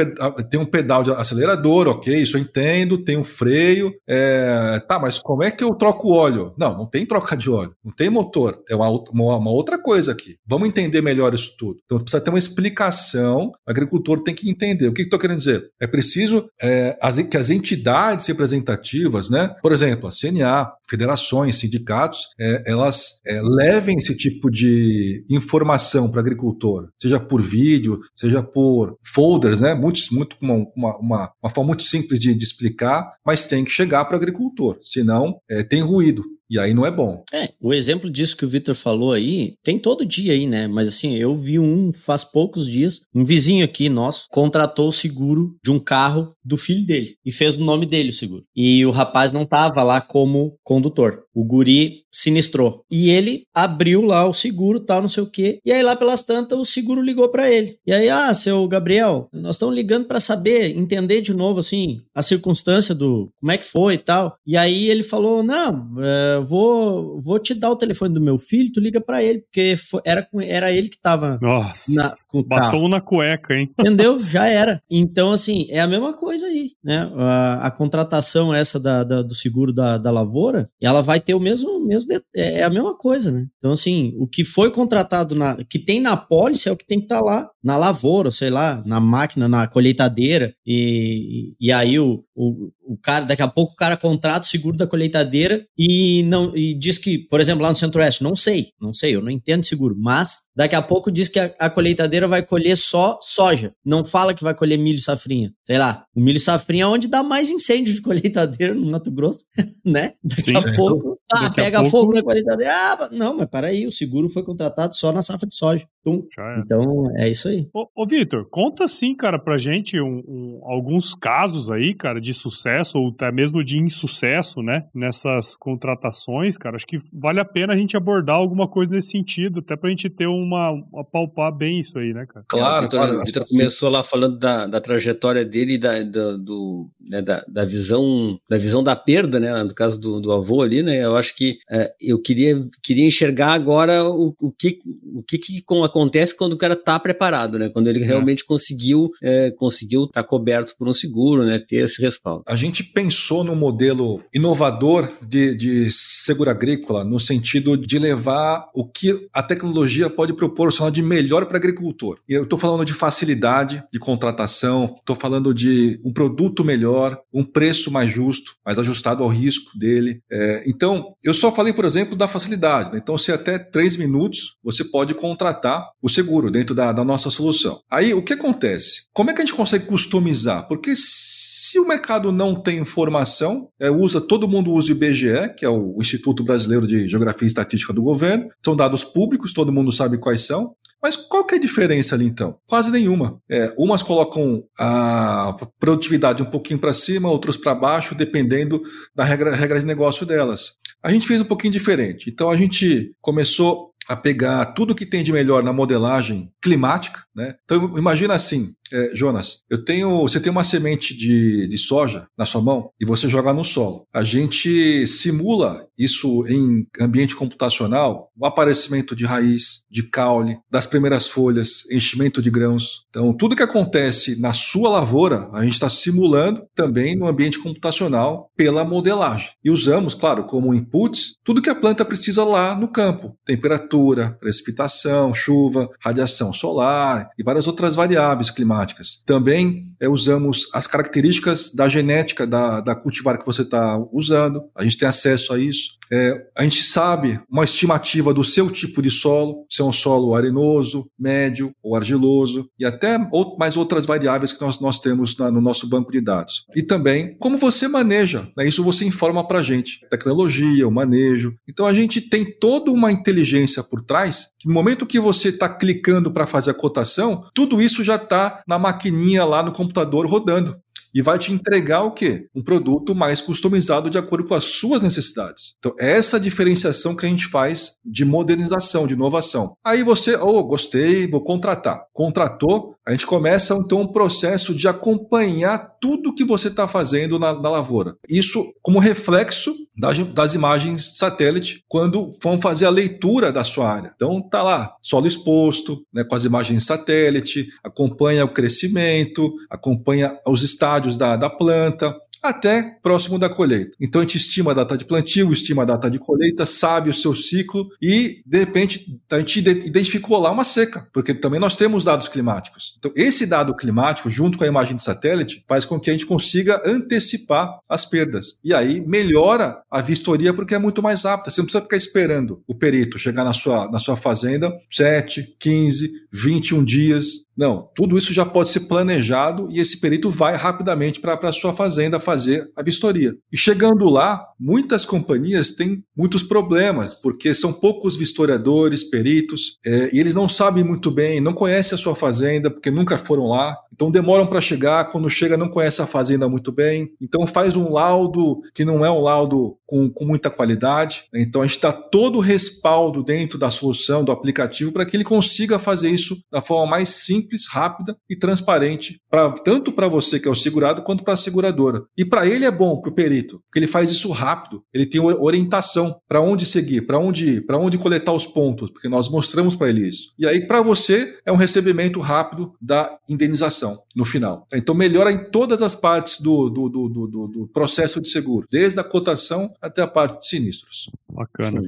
ter um pedal de acelerador, ok, isso eu entendo, tem um freio, é, tá, mas como é que eu troco o óleo? Não, não tem troca de óleo, não tem motor, é uma, uma, outra coisa aqui. Vamos entender melhor isso tudo. Então precisa ter uma explicação, o agricultor tem que entender. O que estou que querendo dizer? É preciso é, as, que as entidades representativas, né, por exemplo, a CNA, federações, sindicatos, é, elas é, levem esse tipo de informação para o agricultor, seja por vídeo, seja por folders, né? Muito, muito uma, uma, uma, forma muito simples de, de explicar, mas tem que chegar para o agricultor, senão é, tem ruído. E aí não é bom.
É, o exemplo disso que o Victor falou aí, tem todo dia aí, né? Mas assim, eu vi um faz poucos dias, um vizinho aqui nosso contratou o seguro de um carro do filho dele e fez o nome dele o seguro. E o rapaz não tava lá como condutor. O guri sinistrou. E ele abriu lá o seguro, tal, não sei o quê. E aí lá pelas tantas o seguro ligou para ele. E aí, ah, seu Gabriel, nós estamos ligando para saber, entender de novo assim a circunstância do como é que foi e tal. E aí ele falou: "Não, é, vou, vou te dar o telefone do meu filho, tu liga para ele, porque foi, era, era ele que tava
Nossa, na, com o batom carro. na cueca, hein? [laughs]
Entendeu? Já era. Então, assim, é a mesma coisa aí, né? A, a contratação essa da, da, do seguro da, da lavoura, ela vai ter o mesmo, mesmo é, é a mesma coisa, né? Então, assim, o que foi contratado, na, que tem na pólice é o que tem que estar tá lá na lavoura, sei lá, na máquina, na colheitadeira, e, e aí o, o, o cara, daqui a pouco o cara contrata o seguro da colheitadeira e não e diz que, por exemplo, lá no Centro-Oeste, não sei, não sei, eu não entendo seguro, mas daqui a pouco diz que a, a, colheitadeira vai colher só soja, não fala que vai colher milho e safrinha, sei lá, o milho e safrinha é onde dá mais incêndio de [laughs] colheitadeira no Mato Grosso, [laughs] né? Daqui sim, a pouco Ah, pega pouco... fogo na qualidade. Ah, não, mas para aí, o seguro foi contratado só na safra de soja. Então, é. então é isso aí.
Ô, ô Vitor, conta assim, cara, pra gente um, um, alguns casos aí, cara, de sucesso ou até mesmo de insucesso, né, nessas contratações, cara. Acho que vale a pena a gente abordar alguma coisa nesse sentido, até pra gente ter uma, uma palpar bem isso aí, né, cara?
Claro, claro. O Vitor começou lá falando da, da trajetória dele e da, da, do, né, da, da, visão da visão da perda, né, no caso do, do avô ali, né, eu acho que é, eu queria, queria enxergar agora o, o que o que, que acontece quando o cara tá preparado, né? Quando ele é. realmente conseguiu é, conseguiu estar tá coberto por um seguro, né? Ter esse respaldo.
A gente pensou no modelo inovador de, de seguro agrícola no sentido de levar o que a tecnologia pode proporcionar de melhor para o agricultor. E eu estou falando de facilidade de contratação, estou falando de um produto melhor, um preço mais justo, mais ajustado ao risco dele. É, então, eu só falei, por exemplo, da facilidade. Né? Então, se até três minutos você pode contratar o seguro dentro da, da nossa solução. Aí o que acontece? Como é que a gente consegue customizar? Porque se o mercado não tem informação, é, usa todo mundo usa o IBGE, que é o Instituto Brasileiro de Geografia e Estatística do Governo. São dados públicos, todo mundo sabe quais são. Mas qual que é a diferença ali então? Quase nenhuma. É, umas colocam a produtividade um pouquinho para cima, outros para baixo, dependendo da regra, regra de negócio delas. A gente fez um pouquinho diferente. Então a gente começou a pegar tudo que tem de melhor na modelagem climática, né? Então imagina assim, é, Jonas, eu tenho, você tem uma semente de, de soja na sua mão e você joga no solo. A gente simula isso em ambiente computacional, o aparecimento de raiz, de caule, das primeiras folhas, enchimento de grãos. Então tudo que acontece na sua lavoura, a gente está simulando também no ambiente computacional pela modelagem. E usamos, claro, como inputs tudo que a planta precisa lá no campo: temperatura, precipitação, chuva, radiação solar e várias outras variáveis climáticas. Também é, usamos as características da genética da, da cultivar que você está usando, a gente tem acesso a isso. É, a gente sabe uma estimativa do seu tipo de solo, se é um solo arenoso, médio ou argiloso, e até mais outras variáveis que nós, nós temos na, no nosso banco de dados. E também como você maneja, né? isso você informa para a gente, tecnologia, o manejo. Então a gente tem toda uma inteligência por trás, que no momento que você está clicando para fazer a cotação, tudo isso já está na maquininha lá no computador rodando e vai te entregar o quê? Um produto mais customizado de acordo com as suas necessidades. Então, é essa diferenciação que a gente faz de modernização, de inovação. Aí você, oh, gostei, vou contratar. Contratou, a gente começa então um processo de acompanhar tudo que você está fazendo na, na, lavoura. Isso como reflexo das, das, imagens satélite quando vão fazer a leitura da sua área. Então tá lá, solo exposto, né, com as imagens satélite, acompanha o crescimento, acompanha os estádios da, da planta, até próximo da colheita. Então a gente estima a data de plantio, estima a data de colheita, sabe o seu ciclo e, de repente, a gente identificou lá uma seca, porque também nós temos dados climáticos. Então, esse dado climático, junto com a imagem de satélite, faz com que a gente consiga antecipar as perdas. E aí melhora a vistoria porque é muito mais rápida. Você não precisa ficar esperando o perito chegar na sua, na sua fazenda 7, 15, 21 dias. Não, tudo isso já pode ser planejado e esse perito vai rapidamente para a sua fazenda fazer a vistoria. E chegando lá, muitas companhias têm muitos problemas, porque são poucos vistoriadores, peritos, é, e eles não sabem muito bem, não conhecem a sua fazenda, porque nunca foram lá, então demoram para chegar, quando chega não conhece a fazenda muito bem, então faz um laudo que não é um laudo com, com muita qualidade, então a gente dá todo o respaldo dentro da solução, do aplicativo, para que ele consiga fazer isso da forma mais simples, rápida e transparente, pra, tanto para você que é o segurado, quanto para a seguradora. E para ele é bom, para o perito, porque ele faz isso rápido, ele tem orientação para onde seguir, para onde ir, para onde coletar os pontos, porque nós mostramos para ele isso. E aí, para você, é um recebimento rápido da indenização no final. Então, melhora em todas as partes do, do, do, do, do processo de seguro, desde a cotação até a parte de sinistros.
Bacana.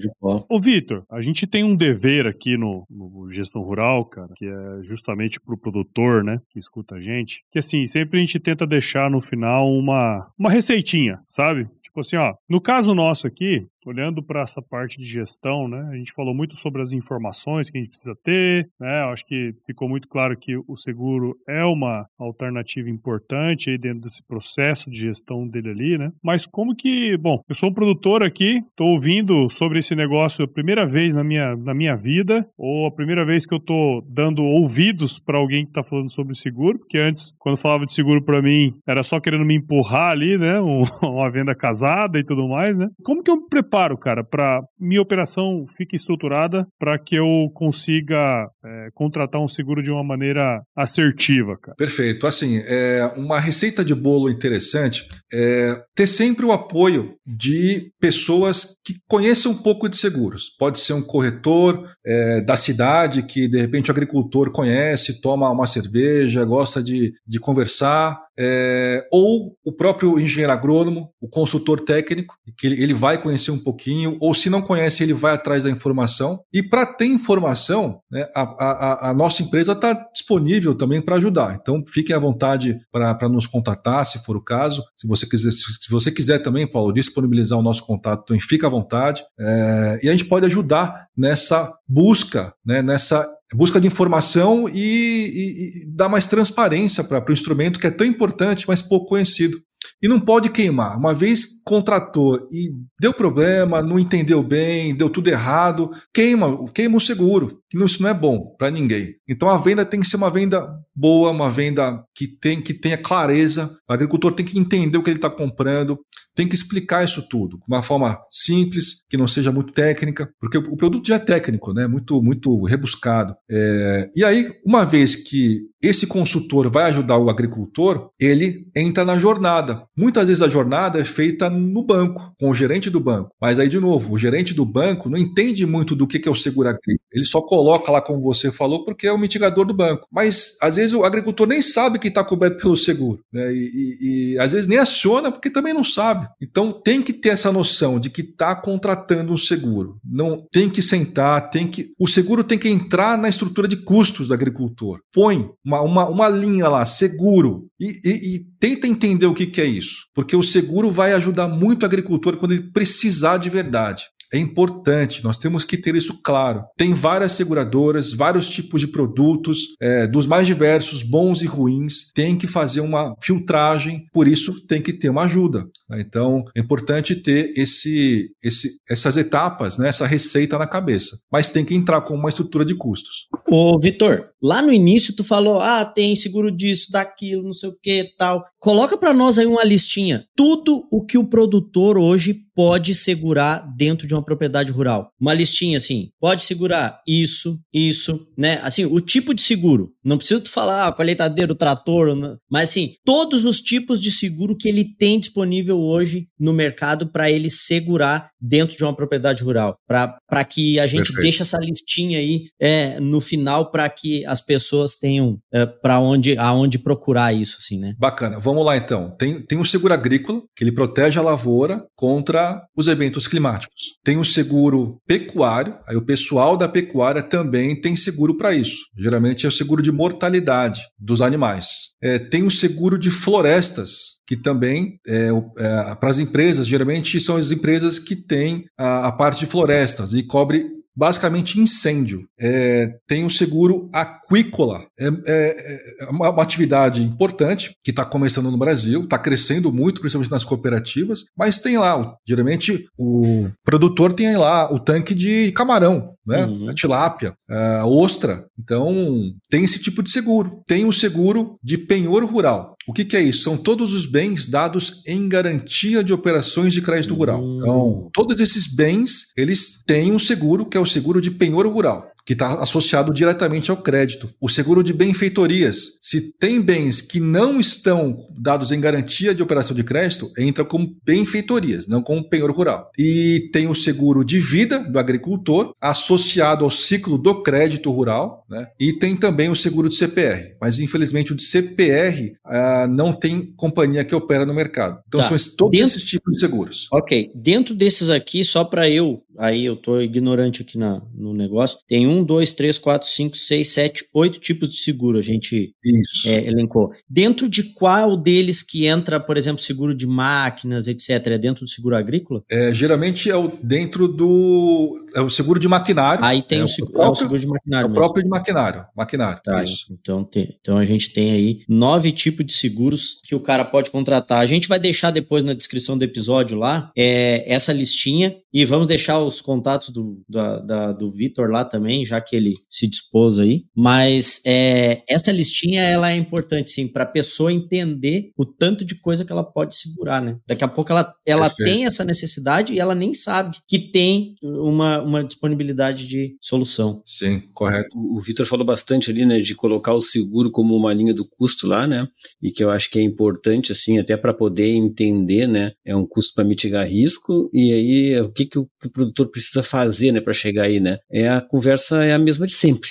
Ô, Vitor, a gente tem um dever aqui no, no Gestão Rural, cara, que é justamente pro produtor, né, que escuta a gente, que assim, sempre a gente tenta deixar no final uma, uma receitinha, sabe? Tipo assim, ó, no caso nosso aqui, olhando para essa parte de gestão, né? A gente falou muito sobre as informações que a gente precisa ter, né? Acho que ficou muito claro que o seguro é uma alternativa importante aí dentro desse processo de gestão dele ali, né? Mas como que, bom, eu sou um produtor aqui, estou ouvindo sobre esse negócio a primeira vez na minha, na minha vida, ou a primeira vez que eu estou dando ouvidos para alguém que está falando sobre seguro, porque antes, quando falava de seguro para mim, era só querendo me empurrar ali, né? Um, [laughs] uma venda casada e tudo mais, né? Como que eu me preparo, cara, para minha operação fique estruturada para que eu consiga é, contratar um seguro de uma maneira assertiva, cara?
Perfeito. Assim, é uma receita de bolo interessante é ter sempre o apoio de pessoas que conheçam um pouco de seguros. Pode ser um corretor é, da cidade que de repente o agricultor conhece, toma uma cerveja, gosta de, de conversar é, ou o próprio engenheiro agrônomo, o consultor técnico, que ele, ele vai conhecer um pouquinho, ou se não conhece, ele vai atrás da informação. E para ter informação, né, a, a, a, nossa empresa está disponível também para ajudar. Então, fiquem à vontade para nos contatar, se for o caso. Se você quiser, se você quiser também, Paulo, disponibilizar o nosso contato, também fica à vontade. É, e a gente pode ajudar nessa busca, né, nessa busca de informação e, e, e dar mais transparência para o instrumento que é tão importante, mas pouco conhecido. E não pode queimar. Uma vez contratou e deu problema, não entendeu bem, deu tudo errado, queima, queima o seguro. Isso não é bom para ninguém. Então a venda tem que ser uma venda boa, uma venda que, tem, que tenha clareza. O agricultor tem que entender o que ele está comprando, tem que explicar isso tudo de uma forma simples, que não seja muito técnica, porque o produto já é técnico, né? muito, muito rebuscado. É, e aí, uma vez que esse consultor vai ajudar o agricultor, ele entra na jornada. Muitas vezes a jornada é feita no banco, com o gerente do banco. Mas aí, de novo, o gerente do banco não entende muito do que é o seguro agrícola. Ele só coloca lá, como você falou, porque é o mitigador do banco. Mas às vezes o agricultor nem sabe que está coberto pelo seguro. Né? E, e, e às vezes nem aciona porque também não sabe. Então tem que ter essa noção de que está contratando um seguro. Não tem que sentar, tem que. O seguro tem que entrar na estrutura de custos do agricultor. Põe uma uma, uma, linha lá, seguro, e, e tenta entender o que, que é isso, porque o seguro vai ajudar muito o agricultor quando ele precisar de verdade. É importante, nós temos que ter isso claro. Tem várias seguradoras, vários tipos de produtos, é, dos mais diversos, bons e ruins. Tem que fazer uma filtragem, por isso tem que ter uma ajuda. Né? Então é importante ter esse, esse, essas etapas, né, essa receita na cabeça. Mas tem que entrar com uma estrutura de custos.
Ô, Vitor, lá no início tu falou, ah, tem seguro disso, daquilo, não sei o que tal. Coloca para nós aí uma listinha. Tudo o que o produtor hoje pode segurar dentro de uma propriedade rural. Uma listinha assim, pode segurar isso, isso, né? Assim, o tipo de seguro. Não precisa tu falar ah, colheitadeira, o trator, mas assim, todos os tipos de seguro que ele tem disponível hoje no mercado para ele segurar dentro de uma propriedade rural. Para que a gente Perfeito. deixe essa listinha aí é, no final para que as pessoas tenham é, para onde aonde procurar isso, assim, né?
Bacana. Vamos lá então. Tem, tem um seguro agrícola que ele protege a lavoura contra os eventos climáticos. Tem o seguro pecuário, aí o pessoal da pecuária também tem seguro para isso. Geralmente é o seguro de mortalidade dos animais. É, tem o seguro de florestas, que também é, é, para as empresas, geralmente são as empresas que têm a, a parte de florestas e cobre basicamente incêndio. É, tem o seguro aquícola. É, é, é uma, uma, atividade importante que está começando no Brasil, está crescendo muito, principalmente nas cooperativas, mas tem lá, geralmente o produtor tem lá o tanque de camarão, né? Uhum. A tilápia, a ostra. Então, tem esse tipo de seguro. Tem o seguro de penhor rural. O que, que, é isso? São todos os bens dados em garantia de operações de crédito rural. Então, todos esses bens, eles têm um seguro que é o seguro de penhor rural que está associado diretamente ao crédito. O seguro de benfeitorias, se tem bens que não estão dados em garantia de operação de crédito, entra como benfeitorias, não como penhor rural. E tem o seguro de vida do agricultor, associado ao ciclo do crédito rural, né? e tem também o seguro de CPR. Mas infelizmente o de CPR ah, não tem companhia que opera no mercado. Então tá. são todos Dentro... esses tipos de seguros.
Ok. Dentro desses aqui, só para eu aí eu tô ignorante aqui na, no negócio. Tem um, dois, três, quatro, cinco, seis, sete, oito tipos de seguro a gente é, elencou. Dentro de qual deles que entra, por exemplo, seguro de máquinas, etc., é dentro do seguro agrícola?
É, geralmente é o, dentro do é o seguro de maquinário.
Aí tem
é
o, seguro, próprio, é o seguro de maquinário.
É o próprio de maquinário. Maquinário.
Tá, isso. Então, tem, então a gente tem aí nove tipos de seguros que o cara pode contratar. A gente vai deixar depois na descrição do episódio lá é, essa listinha e vamos deixar os contatos do, da, da, do Vitor lá também, já que ele se dispôs aí. Mas é, essa listinha ela é importante, sim, para a pessoa entender o tanto de coisa que ela pode segurar, né? Daqui a pouco ela, ela tem essa necessidade e ela nem sabe que tem uma, uma disponibilidade de solução.
Sim, correto.
O, o Vitor falou bastante ali, né, de colocar o seguro como uma linha do custo lá, né? E que eu acho que é importante, assim, até para poder entender, né? É um custo para mitigar risco e aí o que que, o, que o produtor precisa fazer, né, para chegar aí, né? É a conversa é a mesma de sempre.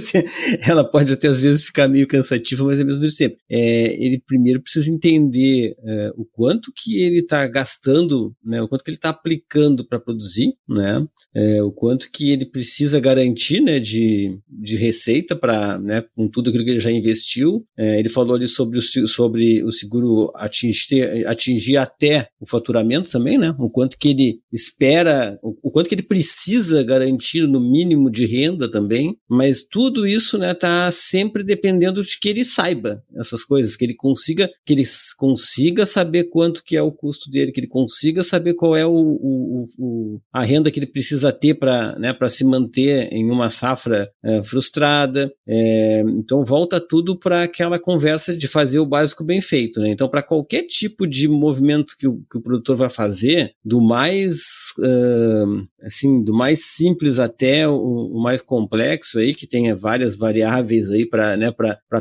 [laughs] Ela pode até às vezes ficar meio cansativa, mas é a mesma de sempre. É, ele primeiro precisa entender é, o quanto que ele está gastando, né, o quanto que ele está aplicando para produzir, né, é, o quanto que ele precisa garantir, né, de, de receita para, né, com tudo aquilo que ele já investiu. É, ele falou ali sobre o, sobre o seguro atingir, atingir até o faturamento também, né, o quanto que ele espera o, o, quanto que ele precisa garantir no mínimo de renda também, mas tudo isso né, tá sempre dependendo de que ele saiba essas coisas, que ele consiga, que ele consiga saber quanto que é o custo dele, que ele consiga saber qual é o, o, o a renda que ele precisa ter para né, se manter em uma safra é, frustrada. É, então volta tudo para aquela conversa de fazer o básico bem feito. Né? Então, para qualquer tipo de movimento que o, que o produtor vai fazer, do mais uh, assim, do mais simples até o, o, mais complexo aí, que tenha várias variáveis aí para né,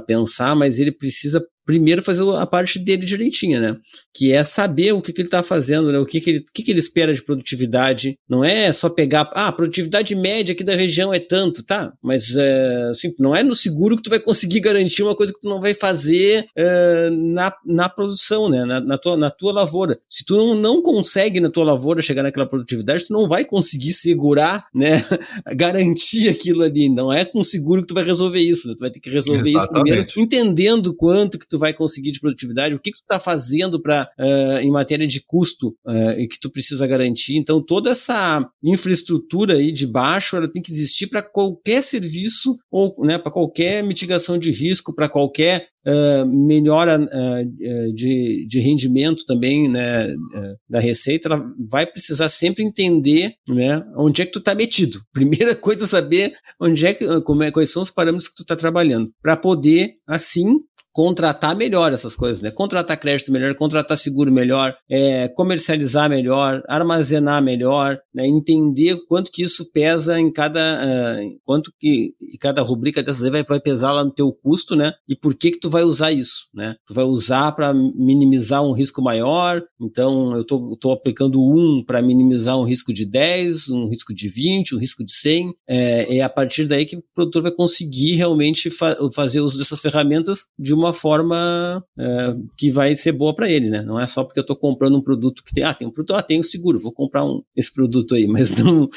pensar, mas ele precisa primeiro fazer a parte dele direitinha, né? Que é saber o que, que ele está fazendo, né? O que, que, ele, o que, que ele espera de produtividade. Não é só pegar, ah, a produtividade média aqui da região é tanto, tá? Mas é, assim, não é no seguro que tu vai conseguir garantir uma coisa que tu não vai fazer é, na, na produção, né? Na, na, tua, na tua lavoura. Se tu não, não consegue na tua lavoura chegar naquela produtividade, tu não vai conseguir segurar, né? [laughs] garantir aquilo ali. Não é com seguro que tu vai resolver isso. Né? Tu vai ter que resolver Exatamente. isso primeiro, entendendo quanto que tu tu vai conseguir de produtividade, o que, que tu está fazendo para uh, eh, em matéria de custo uh, e que tu precisa garantir. Então, toda essa infraestrutura aí de baixo, ela tem que existir para qualquer serviço ou né, para qualquer mitigação de risco, para qualquer Uh, melhora uh, de, de rendimento também né, uh, da receita, ela vai precisar sempre entender né, onde é que tu está metido. [laughs] Primeira coisa é saber onde é que, como é, quais são os parâmetros que tu está trabalhando, para poder, assim, contratar melhor essas coisas, né? Contratar crédito melhor, contratar seguro melhor, é, comercializar melhor, armazenar melhor, né? entender quanto que isso pesa em cada, uh, quanto que cada rubrica dessas aí vai, vai pesar lá no teu custo, né? E por que que tu vai usar isso, né? Tu vai usar para minimizar um risco maior, então eu tô, tô aplicando um para minimizar um risco de 10, um risco de 20, um risco de 100, é, é a partir daí que o produtor vai conseguir realmente fa fazer uso dessas ferramentas de uma uma forma é, que vai ser boa para ele, né? Não é só porque eu estou comprando um produto que tem, ah, tem um produto, ah, tem um seguro, vou comprar um, esse produto aí, [laughs] mas não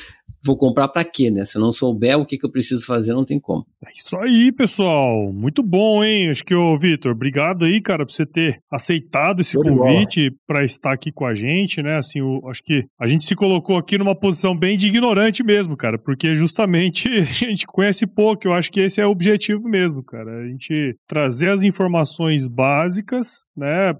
vou comprar para quê, né? Se eu não souber o que, que eu preciso fazer, não tem como.
É isso aí, pessoal. Muito bom, hein? Acho que, ô, Vitor, obrigado aí, cara, por você ter aceitado esse convite para estar aqui com a gente, né? Assim, eu, acho que a gente se colocou aqui numa posição bem de ignorante mesmo, cara, porque justamente [laughs] a gente conhece pouco. Eu acho que esse é o objetivo mesmo, cara. A gente trazer as informações informações básicas, né,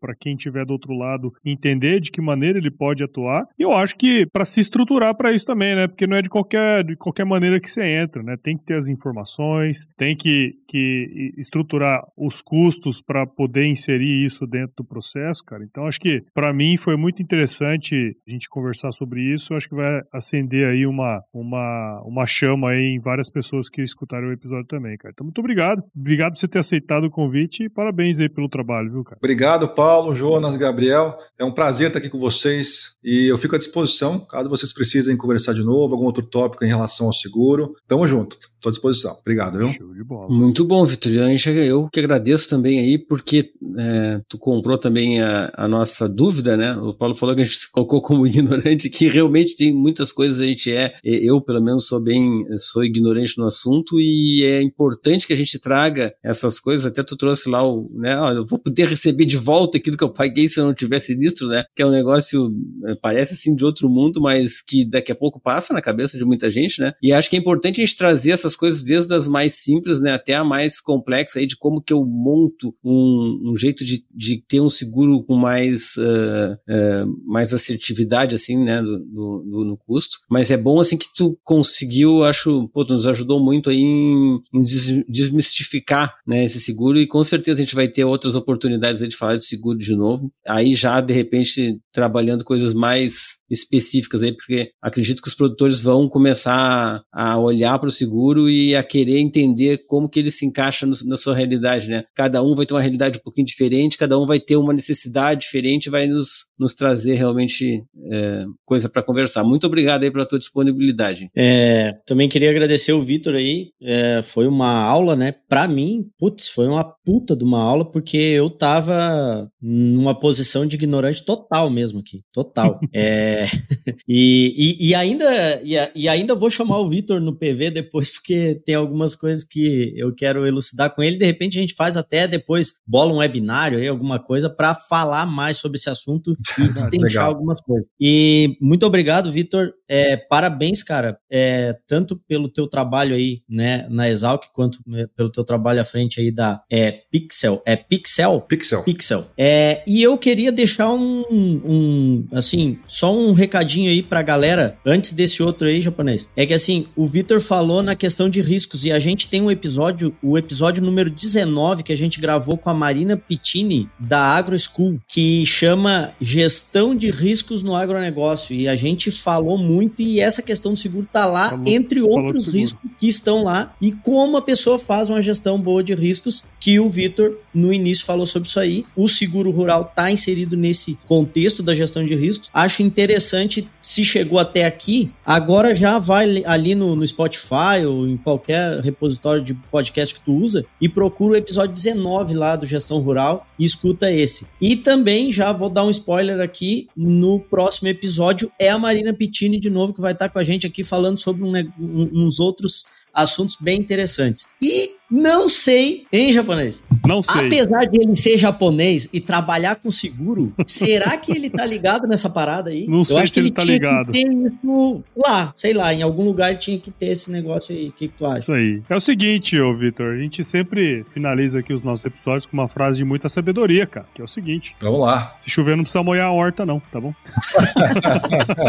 para quem estiver do outro lado entender de que maneira ele pode atuar. E eu acho que para se estruturar para isso também, né, porque não é de qualquer, de qualquer maneira que você entra, né, tem que ter as informações, tem que, que estruturar os custos para poder inserir isso dentro do processo, cara. Então acho que para mim foi muito interessante a gente conversar sobre isso. acho que vai acender aí uma, uma, uma chama aí em várias pessoas que escutaram o episódio também, cara. Então muito obrigado. Obrigado por você ter aceitado convite e parabéns aí pelo trabalho, viu, cara?
Obrigado, Paulo, Jonas, Gabriel. É um prazer estar aqui com vocês e eu fico à disposição caso vocês precisem conversar de novo, algum outro tópico em relação ao seguro. Tamo junto, estou à disposição. Obrigado, viu? Show de
bola. Muito bom, Vitor. Eu que agradeço também aí, porque é, tu comprou também a, a, nossa dúvida, né? O Paulo falou que a gente se colocou como [laughs] ignorante, que realmente tem muitas coisas a gente é. Eu, pelo menos, sou bem, sou ignorante no assunto e é importante que a gente traga essas coisas. Até tu trouxe lá o, né? Ó, eu vou poder receber de volta aquilo que eu paguei se eu não tivesse sinistro, né? Que é um negócio, é, parece assim de outro mundo, mas que daqui a pouco passa na cabeça de muita gente, né? E acho que é importante a gente trazer essas coisas desde as mais simples, né? Até a mais complexa aí de como que eu monto um, um jeito de, de ter um seguro com mais, uh, uh, mais assertividade, assim, né? Do, do, no custo. Mas é bom, assim, que tu conseguiu, acho, pô, tu nos ajudou muito aí em, em desmistificar, né? Esse seguro e com certeza a gente vai ter outras oportunidades de falar de seguro de novo. Aí já, de repente, trabalhando coisas mais específicas aí, porque acredito que os produtores vão começar a olhar para o seguro e a querer entender como que ele se encaixa no, na sua realidade, né? Cada um vai ter uma realidade um pouquinho diferente, cada um vai ter uma necessidade diferente, vai nos, nos trazer realmente é, coisa para conversar. Muito obrigado aí pela tua disponibilidade.
É, também queria agradecer o Vitor aí, é, foi uma aula, né? Para mim, putz, foi uma puta de uma aula, porque eu tava numa posição de ignorante total mesmo aqui, total. [laughs] é, [laughs] e, e, e, ainda, e, e, ainda vou chamar o Vitor no PV depois, [laughs] porque tem algumas coisas que eu quero elucidar com ele. De repente a gente faz até depois, bola um webinário aí, alguma coisa, para falar mais sobre esse assunto e destrinchar algumas coisas. E muito obrigado, Vitor. É, parabéns, cara, é, tanto pelo teu trabalho aí, né, na Exalc, quanto né, pelo teu trabalho à frente aí da é, Pixel. É Pixel?
Pixel.
Pixel. É, e eu queria deixar um, um, assim, só um recadinho aí pra galera, antes desse outro aí, japonês. É que assim, o Vitor falou na questão de riscos e a gente tem um episódio, o episódio número 19 que a gente gravou com a Marina Pittini da Agro School, que chama Gestão de Riscos no Agronegócio. E a gente falou muito e essa questão do seguro tá lá, falou, entre outros riscos que estão lá, e como a pessoa faz uma gestão boa de riscos, que o Vitor no início falou sobre isso aí. O seguro rural tá inserido nesse contexto da gestão de riscos. Acho interessante se chegou até aqui, agora já vai ali no, no Spotify ou em qualquer repositório de podcast que tu usa e procura o episódio 19 lá do Gestão Rural e escuta esse. E também já vou dar um spoiler aqui, no próximo episódio é a Marina Pittini de novo que vai estar com a gente aqui falando sobre um, um, uns outros assuntos bem interessantes. E não sei, hein, japonês?
Não sei.
Apesar de ele ser japonês e trabalhar com seguro, [laughs] será que ele tá ligado nessa parada aí?
Não sei se ele, ele tá ligado.
Que ter isso lá, sei lá, em algum lugar tinha que ter esse negócio aí. O que, que tu acha?
Isso aí. É o seguinte, ô Vitor, a gente sempre finaliza aqui os nossos episódios com uma frase de muita sabedoria, cara, que é o seguinte.
Vamos lá.
Se chover, não precisa molhar a horta, não, tá bom? [laughs]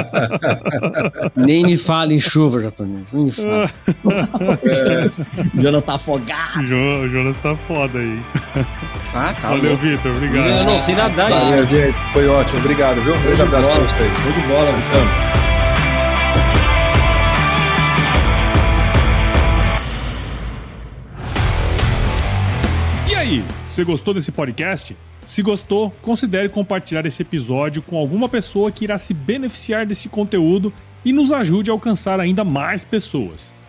[laughs]
Nem me fala em chuva, japonês. Nem me fala.
É. [laughs] Jonas tá afogado.
Jo, o Jonas tá foda aí.
Ah, tá.
Valeu, Vitor. Obrigado. Eu
não sei nadar.
Valeu, gente. Foi ótimo. Obrigado, viu? Um grande abraço pra vocês.
Foi de bola, Vitor.
E aí, você gostou desse podcast? Se gostou, considere compartilhar esse episódio com alguma pessoa que irá se beneficiar desse conteúdo e nos ajude a alcançar ainda mais pessoas.